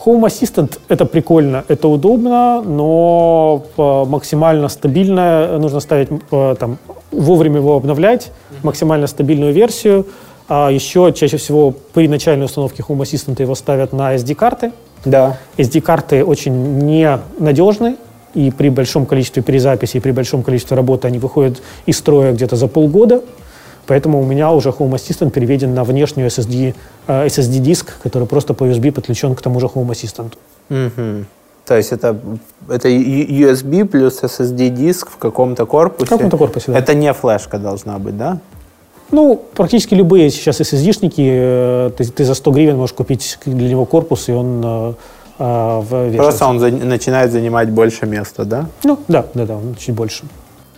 Home Assistant — это прикольно, это удобно, но э, максимально стабильное, нужно ставить, э, там, вовремя его обновлять, максимально стабильную версию. А еще чаще всего при начальной установке Home Assistant его ставят на SD-карты. Да. SD-карты очень ненадежны, и при большом количестве перезаписей, при большом количестве работы они выходят из строя где-то за полгода. Поэтому у меня уже Home Assistant переведен на внешнюю SSD, э, SSD-диск, который просто по USB подключен к тому же Home Assistant. Угу. То есть это, это USB плюс SSD-диск в каком-то корпусе? В каком-то корпусе, да. Это не флешка должна быть, да? Ну, практически любые сейчас SSD-шники, э, ты, ты за 100 гривен можешь купить для него корпус, и он э, э в Просто он за, начинает занимать больше места, да? Ну, да, да, да, он чуть больше.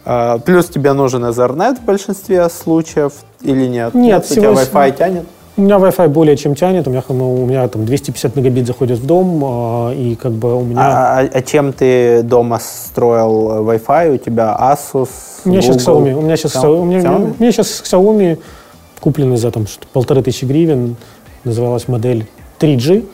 А, плюс тебе нужен Ethernet в большинстве случаев или нет? Нет, нет у тебя Wi-Fi тянет? У меня Wi-Fi более чем тянет, у меня, у меня там 250 мегабит заходит в дом, а, и как бы у меня... А, а, а чем ты дома строил Wi-Fi? У тебя Asus, У меня Google? сейчас Xiaomi. У меня сейчас, Xiaomi? У меня, Xiaomi? у меня сейчас Xiaomi купленный за там полторы тысячи гривен, называлась модель 3G.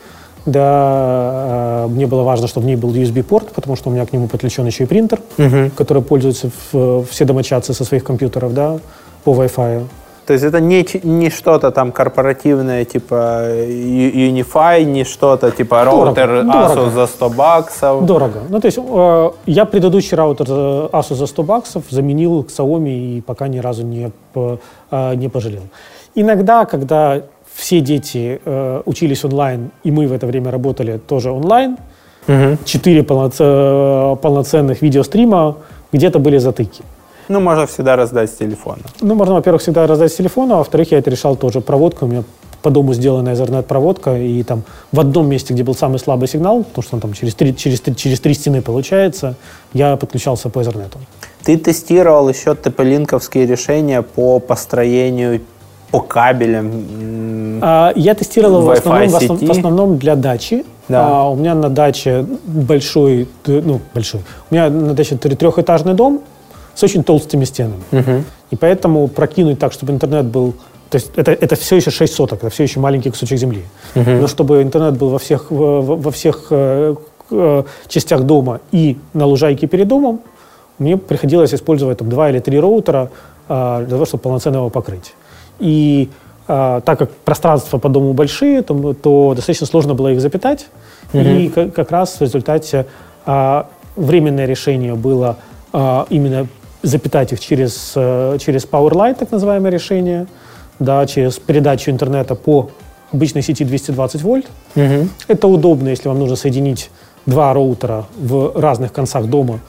Да, мне было важно, чтобы в ней был USB-порт, потому что у меня к нему подключен еще и принтер, угу. который пользуются в, все домочадцы со своих компьютеров, да, по Wi-Fi. То есть это не, не что-то там корпоративное, типа Unify, не что-то типа роутер Дорого. Asus за 100 баксов. Дорого. Ну, то есть э, я предыдущий роутер Asus за 100 баксов заменил Xiaomi и пока ни разу не, э, не пожалел. Иногда, когда все дети э, учились онлайн, и мы в это время работали тоже онлайн, четыре угу. полноц... полноценных видеострима, где-то были затыки. Ну, можно всегда раздать с телефона. Ну, можно, во-первых, всегда раздать с телефона, а во-вторых, я это решал тоже проводкой. У меня по дому сделана Ethernet-проводка, и там в одном месте, где был самый слабый сигнал, потому что он там через три, через, через три стены получается, я подключался по Ethernet. Ты тестировал еще TP-линковские решения по построению по кабелям? А, я тестировал в основном, в, основном, в основном для дачи. Да. А, у меня на даче большой, ну, большой. У меня на даче трехэтажный дом, с очень толстыми стенами. Угу. И поэтому прокинуть так, чтобы интернет был... То есть это, это все еще 6 соток, это все еще маленький кусочек земли. Угу. Но чтобы интернет был во всех, во, всех э, э, частях дома и на лужайке перед домом, мне приходилось использовать там, два или три роутера э, для того, чтобы полноценно его покрыть. И э, так как пространства по дому большие, то, то достаточно сложно было их запитать. Угу. И как, как раз в результате э, временное решение было э, именно запитать их через, э, через PowerLight, так называемое решение, да, через передачу интернета по обычной сети 220 вольт. Угу. Это удобно, если вам нужно соединить два роутера в разных концах дома.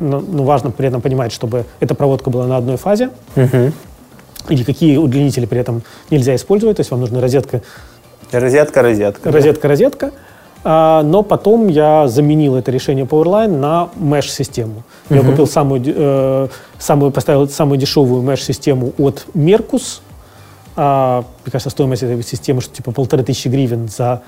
Но, но важно при этом понимать, чтобы эта проводка была на одной фазе. Угу. Или какие удлинители при этом нельзя использовать. То есть вам нужна розетка. Розетка, розетка. Розетка, розетка. А, но потом я заменил это решение Powerline на mesh-систему. Я купил самую, э, самую, поставил самую дешевую mesh-систему от Mercus. А, мне кажется, стоимость этой системы что типа полторы тысячи гривен за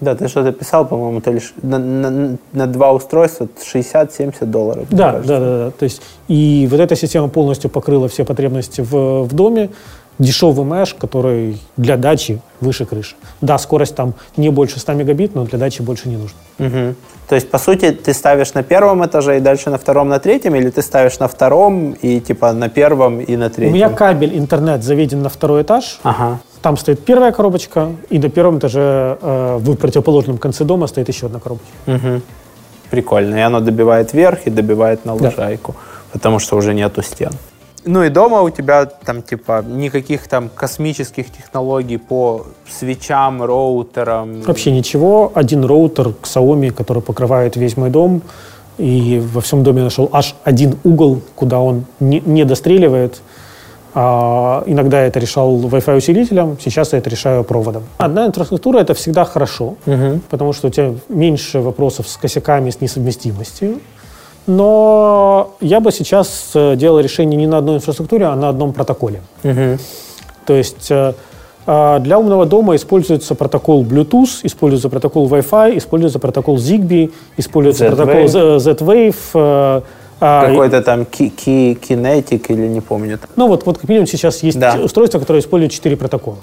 да, ты что-то писал, по-моему, то лишь на, на, на два устройства 60-70 долларов. Да, да, да, да. То есть, и вот эта система полностью покрыла все потребности в, в доме дешевый меш, который для дачи выше крыши. Да, скорость там не больше 100 мегабит, но для дачи больше не нужно. Угу. То есть, по сути, ты ставишь на первом этаже и дальше на втором, на третьем, или ты ставишь на втором и типа на первом и на третьем? У меня кабель интернет заведен на второй этаж. Ага. Там стоит первая коробочка, и на первом этаже э, в противоположном конце дома стоит еще одна коробочка. Угу. Прикольно. И оно добивает вверх и добивает на лужайку, да. потому что уже нету стен. Ну и дома у тебя там типа никаких там космических технологий по свечам, роутерам. Вообще ничего. Один роутер к Xiaomi, который покрывает весь мой дом. И во всем доме нашел аж один угол, куда он не, не достреливает. А, иногда я это решал Wi-Fi усилителем, сейчас я это решаю проводом. Одна инфраструктура это всегда хорошо, угу. потому что у тебя меньше вопросов с косяками, с несовместимостью. Но я бы сейчас э, делал решение не на одной инфраструктуре, а на одном протоколе. Угу. То есть э, А, для умного дома используется протокол Bluetooth, используется протокол Wi-Fi, используется протокол Zigbee, используется Z-Wave. протокол Z-Wave. э, а, Какой-то там кинетик или не помню. Ну вот, вот как минимум сейчас есть Да. устройства, которые используют четыре протокола.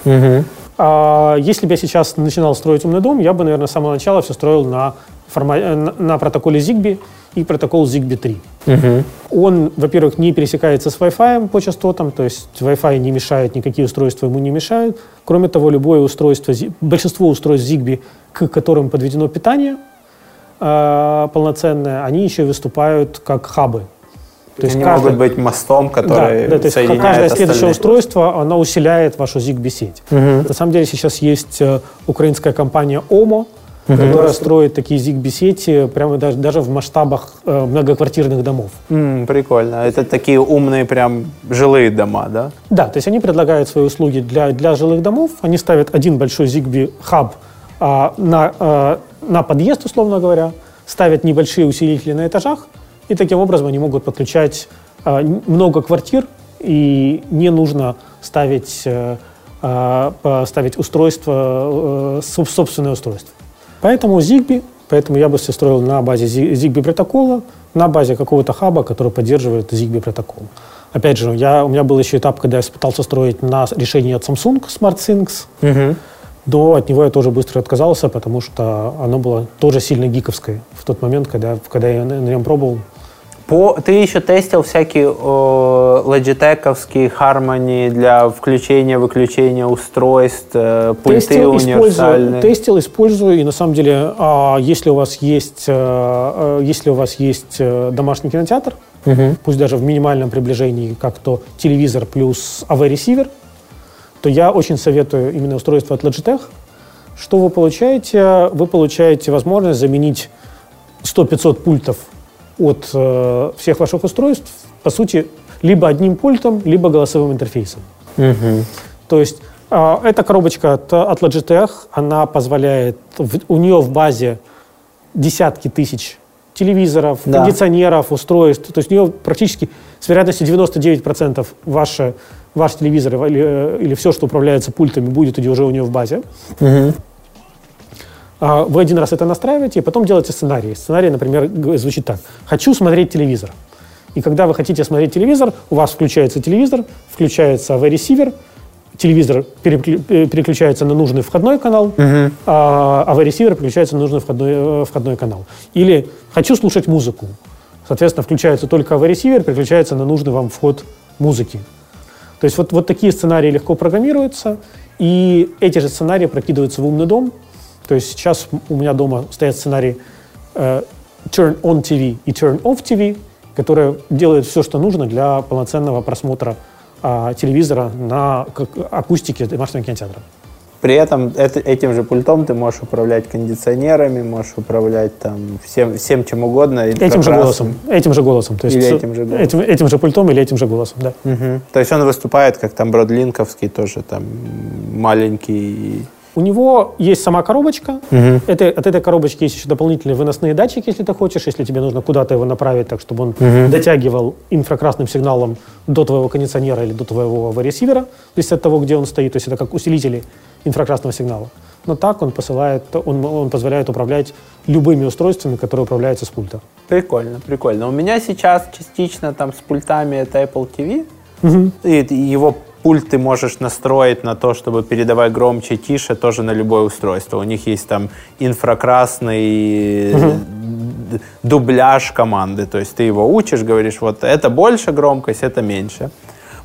А если бы я сейчас начинал строить умный дом, я бы, наверное, с самого начала все строил на, форма- э, на протоколе Zigbee и протокол Zigbee 3. Он, во-первых, не пересекается с Wi-Fi по частотам, то есть Wi-Fi не мешает, никакие устройства ему не мешают. Кроме того, любое устройство, большинство устройств Zigbee, к которым подведено питание э, полноценное, они еще выступают как хабы. То есть Они каждый- могут быть мостом, который да, да, то есть соединяет каждое следующее остальные. устройство, оно усиляет вашу ZigBee-сеть. На самом деле сейчас есть э, украинская компания OMO, которая строит такие ZigBee-сети прямо даже, даже в масштабах э, многоквартирных домов. М, прикольно. Это такие умные прям жилые дома, да? Да, то есть они предлагают свои услуги для, для жилых домов. Они ставят один большой ZigBee-хаб а, на, а, на подъезд, условно говоря, ставят небольшие усилители на этажах, и таким образом они могут подключать н- много квартир, и не нужно ставить, э, по- ставить устройство, э, соб- собственное устройство. Поэтому ZigBee, поэтому я бы все строил на базе Zi- ZigBee протокола, на базе какого-то хаба, который поддерживает ZigBee протокол. Опять же, я, у меня был еще этап, когда я пытался строить на решении от Samsung SmartThings, но от него я тоже быстро отказался, потому что оно было тоже сильно гиковское в тот момент, когда, когда я на нем пробовал. По, ты еще тестил всякие о, логитековские для включения-выключения устройств, э, пульты Тестил, использую, универсальные. тестил, использую, и на самом деле, а, если у вас есть, э, э, если у вас есть э, домашний кинотеатр, пусть даже в минимальном приближении, как то телевизор плюс AV-ресивер, то я очень советую именно устройство от Logitech. Что вы получаете? Вы получаете возможность заменить 100-500 пультов от э, всех ваших устройств, по сути, либо одним пультом, либо голосовым интерфейсом. То есть а, эта коробочка от, от Logitech, она позволяет, в- у нее в базе десятки тысяч телевизоров, Да. кондиционеров, устройств. То есть у нее практически с вероятностью 99% ваше, ваш телевизор или, э, или все, что управляется пультами, будет уже у нее в базе. А, Вы один раз это настраиваете, и потом делаете сценарий. Сценарий, например, звучит так. «Хочу смотреть телевизор». И когда вы хотите смотреть телевизор, у вас включается телевизор, включается AV-ресивер, телевизор э, переключается на нужный входной канал, а AV-ресивер переключается на нужный входной, э, входной канал. Или «хочу слушать музыку». Соответственно, включается только AV-ресивер, переключается на нужный вам вход музыки. То есть вот, вот такие сценарии легко программируются, и эти же сценарии прокидываются в умный дом. То есть сейчас у меня дома стоят сценарии э, Turn on TV и Turn off TV, которые делают все, что нужно для полноценного просмотра а, телевизора на как, акустике домашнего кинотеатра. При этом это- этим же пультом ты можешь управлять кондиционерами, можешь управлять там всем, всем чем угодно. Этим же голосом. Этим же голосом. То есть Или этим же голосом. Этим, этим же пультом или этим же голосом, да. Мгм. То есть он выступает как там Бродлинковский, тоже там маленький. У него есть сама коробочка. Это, от этой коробочки есть еще дополнительные выносные датчики, если ты хочешь, если тебе нужно куда-то его направить, так чтобы он дотягивал инфракрасным сигналом до твоего кондиционера или до твоего ресивера, то есть от того, где он стоит. То есть это как усилители инфракрасного сигнала. Но так он посылает, он, он позволяет управлять любыми устройствами, которые управляются с пульта. Прикольно, прикольно. У меня сейчас частично там с пультами это Apple TV. И т- его пульт ты можешь настроить на то, чтобы передавать громче, тише, тоже на любое устройство. У них есть там инфракрасный д- дубляж команды. То есть ты его учишь, говоришь, вот это больше громкость, это меньше.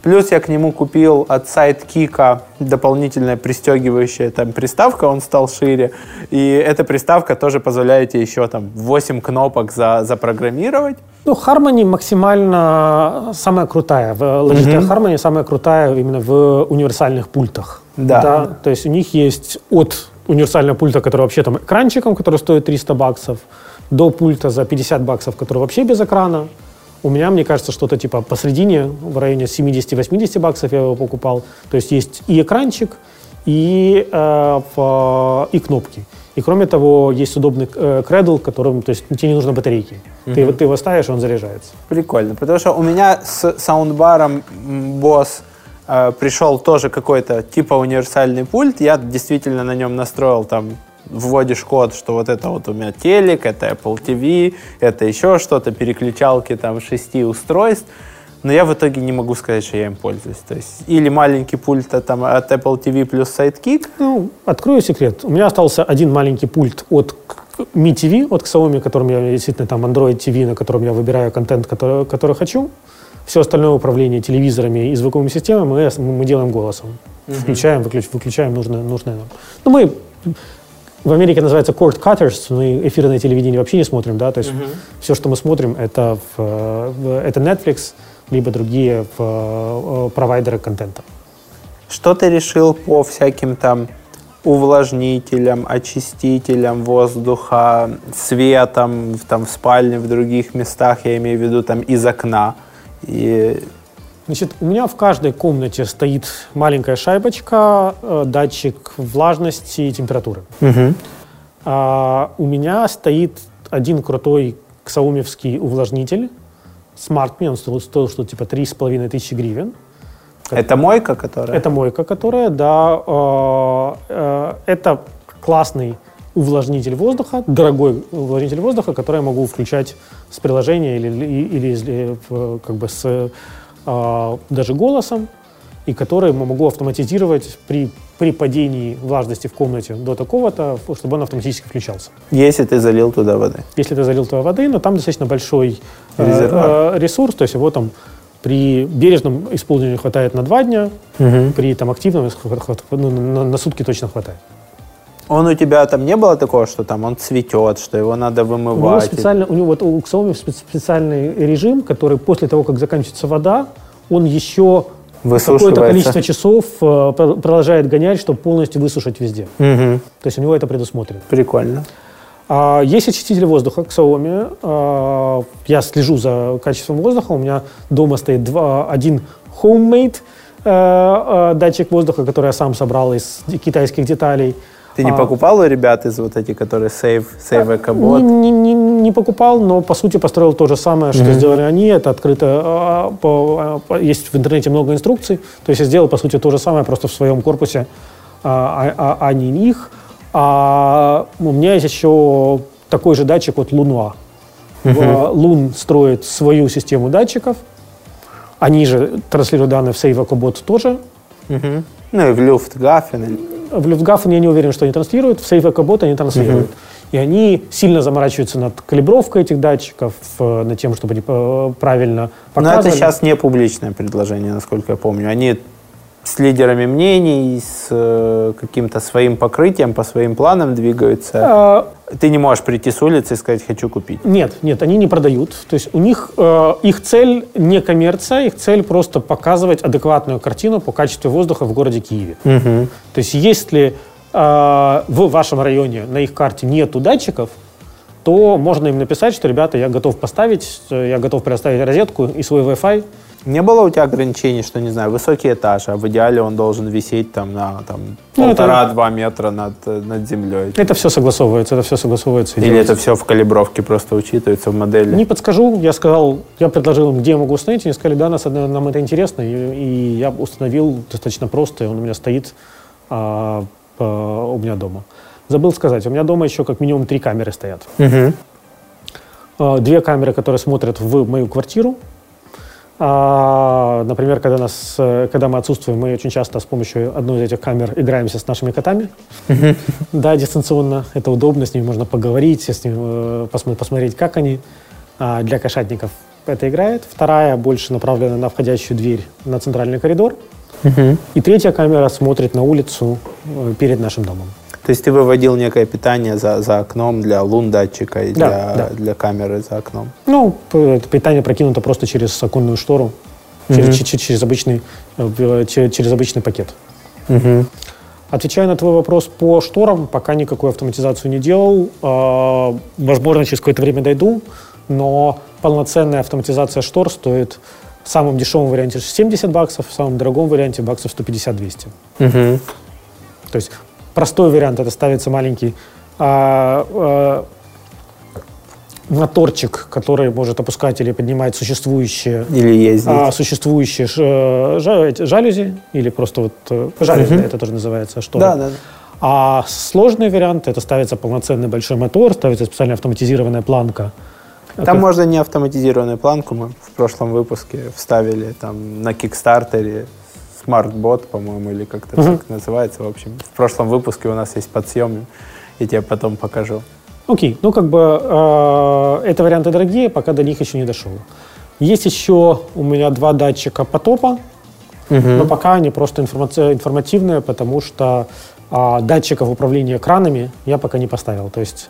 Плюс я к нему купил от Sidekick дополнительная пристегивающая там приставка, он стал шире. И эта приставка тоже позволяет тебе еще там 8 кнопок за, запрограммировать. Ну, Harmony максимально самая крутая. В Logitech Harmony самая крутая именно в универсальных пультах. Да. То есть у них есть от универсального пульта, который вообще там экранчиком, который стоит 300 баксов, до пульта за 50 баксов, который вообще без экрана. У меня, мне кажется, что-то типа посредине, в районе 70-80 баксов я его покупал. То есть есть и экранчик, и, э, в- и кнопки. И кроме того, есть удобный э, кредл, которым, то есть тебе не нужно батарейки. Ты, его- ты его ставишь, он заряжается. Прикольно, потому что у меня с саундбаром Bose э, пришел тоже какой-то типа универсальный пульт, я действительно на нем настроил там вводишь код, что вот это вот у меня телек, это Apple TV, это еще что-то, переключалки там шести устройств, но я в итоге не могу сказать, что я им пользуюсь. То есть или маленький пульт а там, от Apple TV плюс Sidekick. Ну, открою секрет. У меня остался один маленький пульт от Mi TV, от Xiaomi, которым я действительно там Android TV, на котором я выбираю контент, который, который хочу. Все остальное управление телевизорами и звуковыми системами мы, мы делаем голосом. Mm-hmm. Включаем, выключ, выключаем нужное, нужное нам. Ну, мы в Америке называется cord cutters, мы эфирное телевидение вообще не смотрим, да, то есть mm-hmm. все, что мы смотрим, это, в, это Netflix, либо другие в, э, провайдеры контента. Что ты решил по всяким там увлажнителям, очистителям воздуха, светом там, в спальне, в других местах, я имею в виду там из окна? И... Значит, у меня в каждой комнате стоит маленькая шайбочка, э, датчик влажности и температуры. Угу. А, у меня стоит один крутой ксаумевский увлажнитель, SmartMe, он стоил, стоил что типа 3,5 тысячи гривен. Это мойка, которая? Это мойка, которая, да. Э, э, это классный увлажнитель воздуха, дорогой увлажнитель воздуха, который я могу включать с приложения или, или, или как бы с э, даже голосом, и который могу автоматизировать при, при падении влажности в комнате до такого-то, чтобы он автоматически включался. Если ты залил туда воды. Если ты залил туда воды, но там достаточно большой э, э, ресурс, то есть его там при бережном использовании хватает на два дня, угу. при там, активном ну, на, на сутки точно хватает. Он у тебя там не было такого, что там он цветет, что его надо вымывать? У него специально, у него вот у Xiaomi специальный режим, который после того, как заканчивается вода, он еще какое-то количество часов э, продолжает гонять, чтобы полностью высушить везде. Угу. То есть у него это предусмотрено. Прикольно. А, есть очиститель воздуха Xiaomi. А, я слежу за качеством воздуха. У меня дома стоит два, один homemade э, э, датчик воздуха, который я сам собрал из китайских деталей. Ты не а, покупал у ребят из вот этих, которые Save, Save EcoBot? Не, не, не покупал, но по сути построил то же самое, что mm-hmm. сделали они. Это открыто, а, по, по, есть в интернете много инструкций. То есть я сделал по сути то же самое, просто в своем корпусе, а, а, а не них. А у меня есть еще такой же датчик от Лунуа. Uh-huh. Лун строит свою систему датчиков. Они же транслируют данные в Save EcoBot тоже. Uh-huh. Ну и в Люфтгафен. В Люфтгафен я не уверен, что они транслируют. В EcoBot они транслируют. Uh-huh. И они сильно заморачиваются над калибровкой этих датчиков, э, над тем, чтобы они э, правильно показывали. Но это сейчас не публичное предложение, насколько я помню. Они с лидерами мнений, с э, каким-то своим покрытием, по своим планам двигаются. А... Ты не можешь прийти с улицы и сказать «хочу купить». Нет, нет, они не продают. То есть у них э, их цель не коммерция, их цель просто показывать адекватную картину по качеству воздуха в городе Киеве. Угу. То есть если э, в вашем районе на их карте нету датчиков, то можно им написать, что, ребята, я готов поставить, э, я готов предоставить розетку и свой Wi-Fi, не было у тебя ограничений, что, не знаю, высокий этаж, а в идеале он должен висеть там на там, ну, полтора-два метра над, над землей? Это все согласовывается, это все согласовывается. Или это все в калибровке просто учитывается в модели? Не подскажу, я сказал, я предложил им, где я могу установить, они сказали, да, нас, нам это интересно, и, и я установил достаточно просто, и он у меня стоит а, по, у меня дома. Забыл сказать, у меня дома еще как минимум три камеры стоят. Угу. Две камеры, которые смотрят в мою квартиру, а, например, когда, нас, когда мы отсутствуем, мы очень часто с помощью одной из этих камер играемся с нашими котами. Да, дистанционно. Это удобно, с ними можно поговорить, с ними, э, посмотреть, как они. А для кошатников это играет. Вторая больше направлена на входящую дверь на центральный коридор. И третья камера смотрит на улицу э, перед нашим домом. То есть ты выводил некое питание за, за окном для лун датчика и для, да. для камеры за окном? Ну, питание прокинуто просто через оконную штору, через, через, через, обычный, э, через, через обычный пакет. Угу. Отвечая на твой вопрос по шторам, пока никакую автоматизацию не делал. А, возможно, через какое-то время дойду, но полноценная автоматизация штор стоит в самом дешевом варианте 70 баксов, в самом дорогом варианте баксов 150-200. Угу. То есть простой вариант, это ставится маленький а, а, моторчик, который может опускать или поднимать существующие, или ездить. А, существующие жалюзи, или просто вот э, жалюзи, угу. это тоже называется, что. Да, да. А сложный вариант, это ставится полноценный большой мотор, ставится специально автоматизированная планка. Там как... можно не автоматизированную планку, мы в прошлом выпуске вставили там на Кикстартере смарт-бот, по-моему, или как-то угу. так называется. В общем, в прошлом выпуске у нас есть подсъем, я тебе потом покажу. Окей, ну как бы э, это варианты дорогие, пока до них еще не дошел. Есть еще у меня два датчика потопа, угу. но пока они просто информати- информативные, потому что э, датчиков управления экранами я пока не поставил. То есть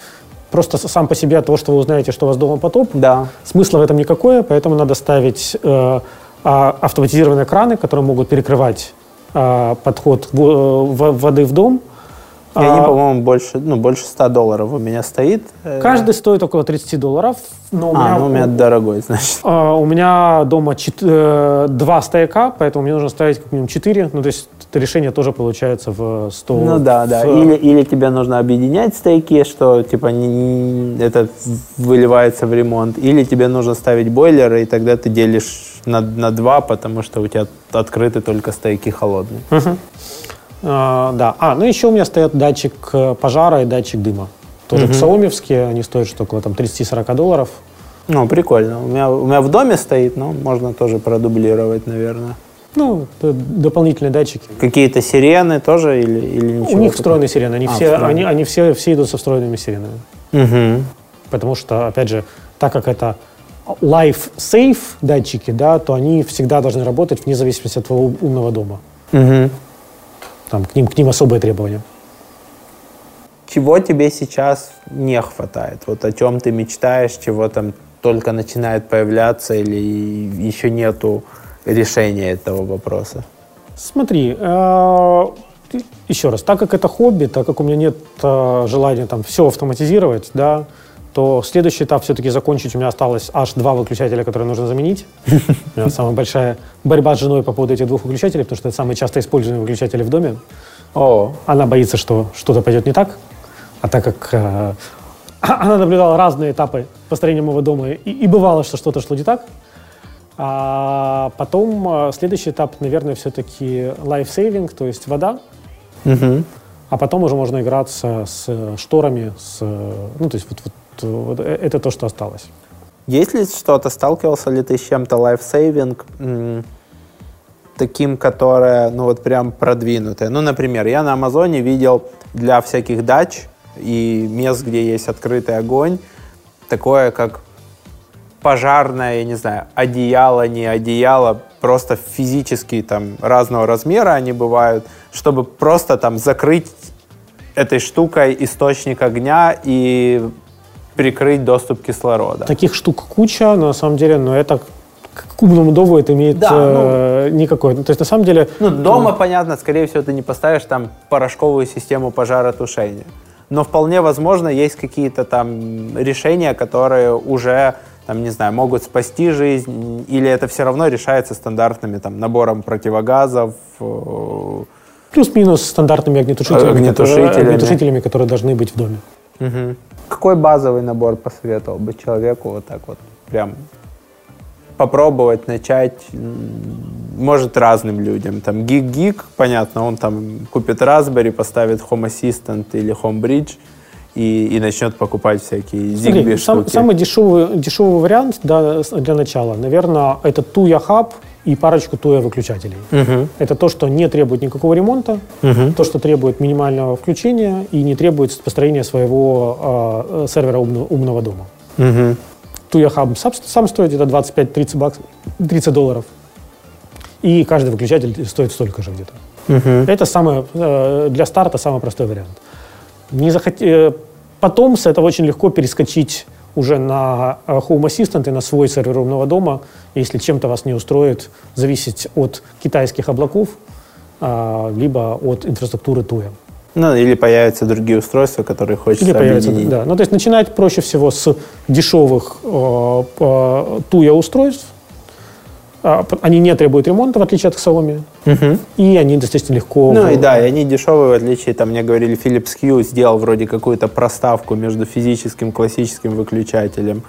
просто сам по себе от того, что вы узнаете, что у вас дома потоп, да. смысла в этом никакое, поэтому надо ставить э, автоматизированные экраны, которые могут перекрывать э, подход в, воды в дом, и они, а, по-моему, больше, ну, больше 100 долларов у меня стоит. Э. Каждый стоит около 30 долларов. Но у а, меня, ну у меня дорогой, значит. А, у меня дома чет, э, два стояка, поэтому мне нужно ставить как минимум 4. Ну, то есть это решение тоже получается в 100... Ну да, да. В... Или, или тебе нужно объединять стояки, что типа не, это выливается в ремонт. Или тебе нужно ставить бойлеры, и тогда ты делишь на, на два, потому что у тебя открыты только стояки холодные. Угу. А, да. А, ну еще у меня стоят датчик э, пожара и датчик дыма. Тоже угу. ксаомевские, они стоят что около там 30-40 долларов. Ну, прикольно. У меня, у меня в доме стоит, но можно тоже продублировать, наверное. Ну, дополнительные датчики. Какие-то сирены тоже или, или ничего? У них встроенные сирены. Они, а, все, они, они все, все идут со встроенными сиренами. Угу. Потому что, опять же, так как это life safe датчики, да, то они всегда должны работать вне зависимости от твоего умного дома. Угу. Там, к, ним, к ним особые требования. Чего тебе сейчас не хватает? Вот о чем ты мечтаешь, чего там только начинает появляться или еще нету решения этого вопроса? Смотри, э, еще раз, так как это хобби, так как у меня нет э, желания там все автоматизировать, да, то следующий этап все-таки закончить. У меня осталось аж два выключателя, которые нужно заменить. У меня самая большая борьба с женой по поводу этих двух выключателей, потому что это самые часто используемые выключатели в доме. О. Она боится, что что-то пойдет не так. А так как э, она наблюдала разные этапы построения моего дома, и, и бывало, что что-то шло не так, а потом э, следующий этап, наверное, все-таки life-saving, то есть вода. Угу. А потом уже можно играться с шторами, с, ну, то есть вот, вот вот э, это то, что осталось. Есть ли что-то, сталкивался ли ты с чем-то лайфсейвинг, таким, которое, ну вот прям продвинутое? Ну, например, я на Амазоне видел для всяких дач и мест, где есть открытый огонь, такое, как пожарное, я не знаю, одеяло, не одеяло, просто физически там разного размера они бывают, чтобы просто там закрыть этой штукой источник огня и перекрыть доступ кислорода. Таких штук куча, но на самом деле, но это к умному дому это имеет да, э, ну, никакой. Ну, то есть на самом деле... Ну, дома, ну, понятно, скорее всего, ты не поставишь там порошковую систему пожаротушения. Но вполне возможно, есть какие-то там решения, которые уже, там, не знаю, могут спасти жизнь, или это все равно решается стандартными там набором противогазов, э, Плюс-минус стандартными огнетушителями, огнетушителями. Которые, огнетушителями, которые должны быть в доме. Угу. Какой базовый набор посоветовал бы человеку вот так вот прям попробовать начать, может, разным людям. Там гик-гик, понятно, он там купит Raspberry, поставит Home Assistant или Home Bridge и, и начнет покупать всякие Zigbee Смотри, сам, Самый дешевый, дешевый вариант да, для начала, наверное, это Tuya Hub и парочку Tuya выключателей. Угу. Это то, что не требует никакого ремонта, угу. то, что требует минимального включения и не требует построения своего э, сервера умного, умного дома. Угу. Tuya Hub сам, сам стоит где-то 25-30 баксов, 30 долларов. И каждый выключатель стоит столько же где-то. Угу. Это самое, э, для старта самый простой вариант. Не захот... Э, потом с этого очень легко перескочить уже на э, Home Assistant и на свой сервер умного дома, если чем-то вас не устроит, зависеть от китайских облаков, а, либо от инфраструктуры Туя. Ну, или появятся другие устройства, которые хочется или появятся, объединить. Да, ну, то есть начинать проще всего с дешевых э, Туя устройств, они не требуют ремонта, в отличие от Xiaomi. Угу. И они достаточно легко... Ну и да, и они дешевые, в отличие, там мне говорили, Philips Hue сделал вроде какую-то проставку между физическим классическим выключателем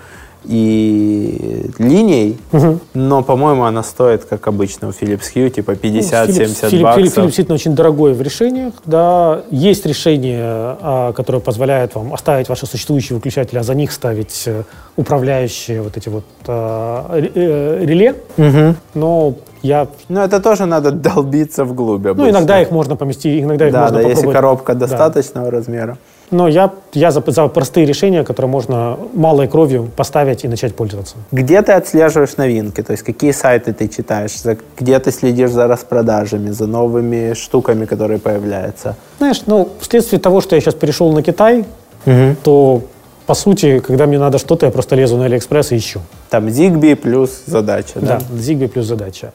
и линией, угу. но, по-моему, она стоит, как обычно, у Philips Hue, типа 50-70 ну, баксов. Philips, Philips действительно очень дорогой в решениях. Да. Есть решение, а, которое позволяет вам оставить ваши существующие выключатели, а за них ставить э, управляющие вот эти вот а, э, реле. Угу. Но я... Ну, это тоже надо долбиться вглубь обычно. Ну, иногда их можно поместить, иногда их да, можно да, попробовать. если коробка достаточного да. размера. Но я, я за, за простые решения, которые можно малой кровью поставить и начать пользоваться. Где ты отслеживаешь новинки? То есть какие сайты ты читаешь? Где ты следишь за распродажами, за новыми штуками, которые появляются? Знаешь, ну, вследствие того, что я сейчас перешел на Китай, угу. то по сути, когда мне надо что-то, я просто лезу на Алиэкспресс и ищу. Там Zigbee плюс задача, да? Да, Zigbee плюс задача.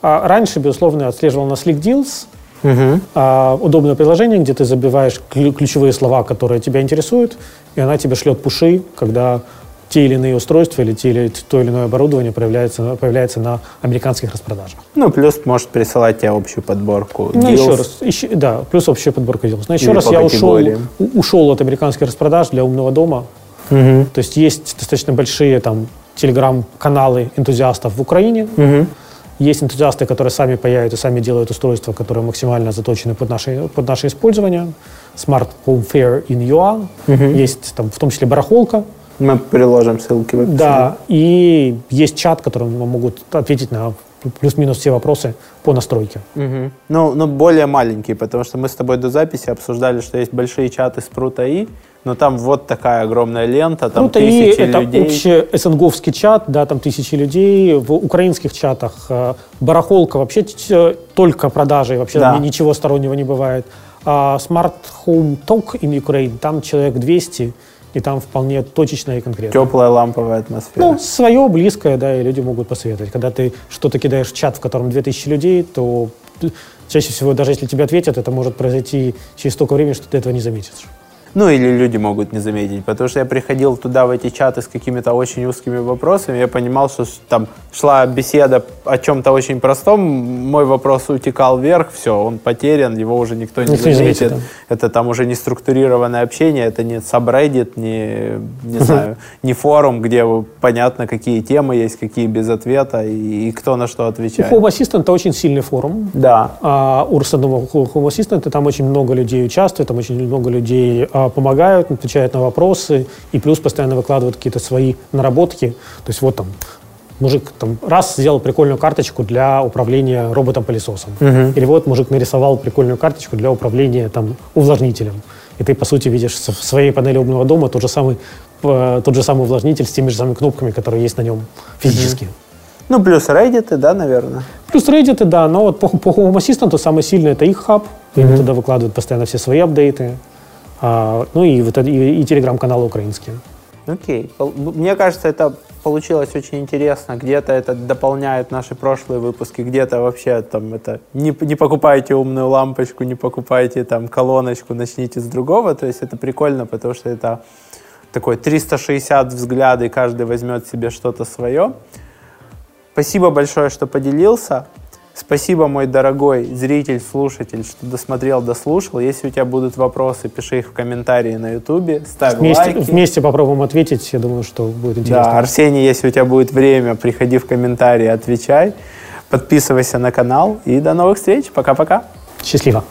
А раньше, безусловно, я отслеживал на Slickdeals, Угу. А, удобное приложение, где ты забиваешь ключевые слова, которые тебя интересуют, и она тебе шлет пуши, когда те или иные устройства или те или, то или иное оборудование появляется, появляется на американских распродажах. Ну, плюс может присылать тебе общую подборку Ну, еще раз, еще, да, плюс общая подборка deals. Но еще или раз, я ушел, ушел от американских распродаж для умного дома. Угу. То есть есть достаточно большие там телеграм-каналы энтузиастов в Украине, угу. Есть энтузиасты, которые сами паяют и сами делают устройства, которые максимально заточены под наше, под наше использование. Smart Home Fair in UA. Угу. Есть там в том числе барахолка. Мы приложим ссылки в описании. Да, и есть чат, которым могут ответить на плюс-минус все вопросы по настройке. Угу. Ну, ну, более маленькие, потому что мы с тобой до записи обсуждали, что есть большие чаты с Прута.и, но там вот такая огромная лента, там Прута тысячи это людей. это общий СНГовский чат, да, там тысячи людей. В украинских чатах э, барахолка вообще только продажи, вообще да. ничего стороннего не бывает. А Smart Home Talk in Ukraine, там человек 200, и там вполне точечно и конкретно. Теплая ламповая атмосфера. Ну, свое, близкое, да, и люди могут посоветовать. Когда ты что-то кидаешь в чат, в котором 2000 людей, то чаще всего, даже если тебе ответят, это может произойти через столько времени, что ты этого не заметишь. Ну, или люди могут не заметить, потому что я приходил туда в эти чаты с какими-то очень узкими вопросами, я понимал, что там шла беседа о чем-то очень простом, мой вопрос утекал вверх, все, он потерян, его уже никто не никто заметит. Не заметит да. Это там уже не структурированное общение, это не subreddit, не, не знаю, не форум, где понятно, какие темы есть, какие без ответа и, и кто на что отвечает. У Home Assistant это очень сильный форум. Да. А, у Home Assistant там очень много людей участвует, там очень много людей а, помогают, отвечают на вопросы, и плюс постоянно выкладывают какие-то свои наработки. То есть вот там мужик там раз сделал прикольную карточку для управления роботом-пылесосом. Угу. Или вот мужик нарисовал прикольную карточку для управления там увлажнителем. И ты, по сути, видишь в своей панели умного дома тот же самый, тот же самый увлажнитель с теми же самыми кнопками, которые есть на нем физически. Угу. Ну, плюс Reddit, да, наверное? Плюс Reddit, да, но вот по, по Home Assistant самый сильный это их хаб. Mm-hmm. Они туда выкладывают постоянно все свои апдейты. А, ну и, вот, и, и телеграм-каналы украинские. Окей. Мне кажется, это получилось очень интересно. Где-то это дополняет наши прошлые выпуски, где-то вообще там это не, не покупайте умную лампочку, не покупайте там колоночку, начните с другого. То есть это прикольно, потому что это такой 360 взгляд, и каждый возьмет себе что-то свое. Спасибо большое, что поделился. Спасибо, мой дорогой зритель, слушатель, что досмотрел, дослушал. Если у тебя будут вопросы, пиши их в комментарии на ютубе, ставь вместе, лайки. Вместе попробуем ответить, я думаю, что будет интересно. Да, Арсений, если у тебя будет время, приходи в комментарии, отвечай. Подписывайся на канал и до новых встреч. Пока-пока. Счастливо.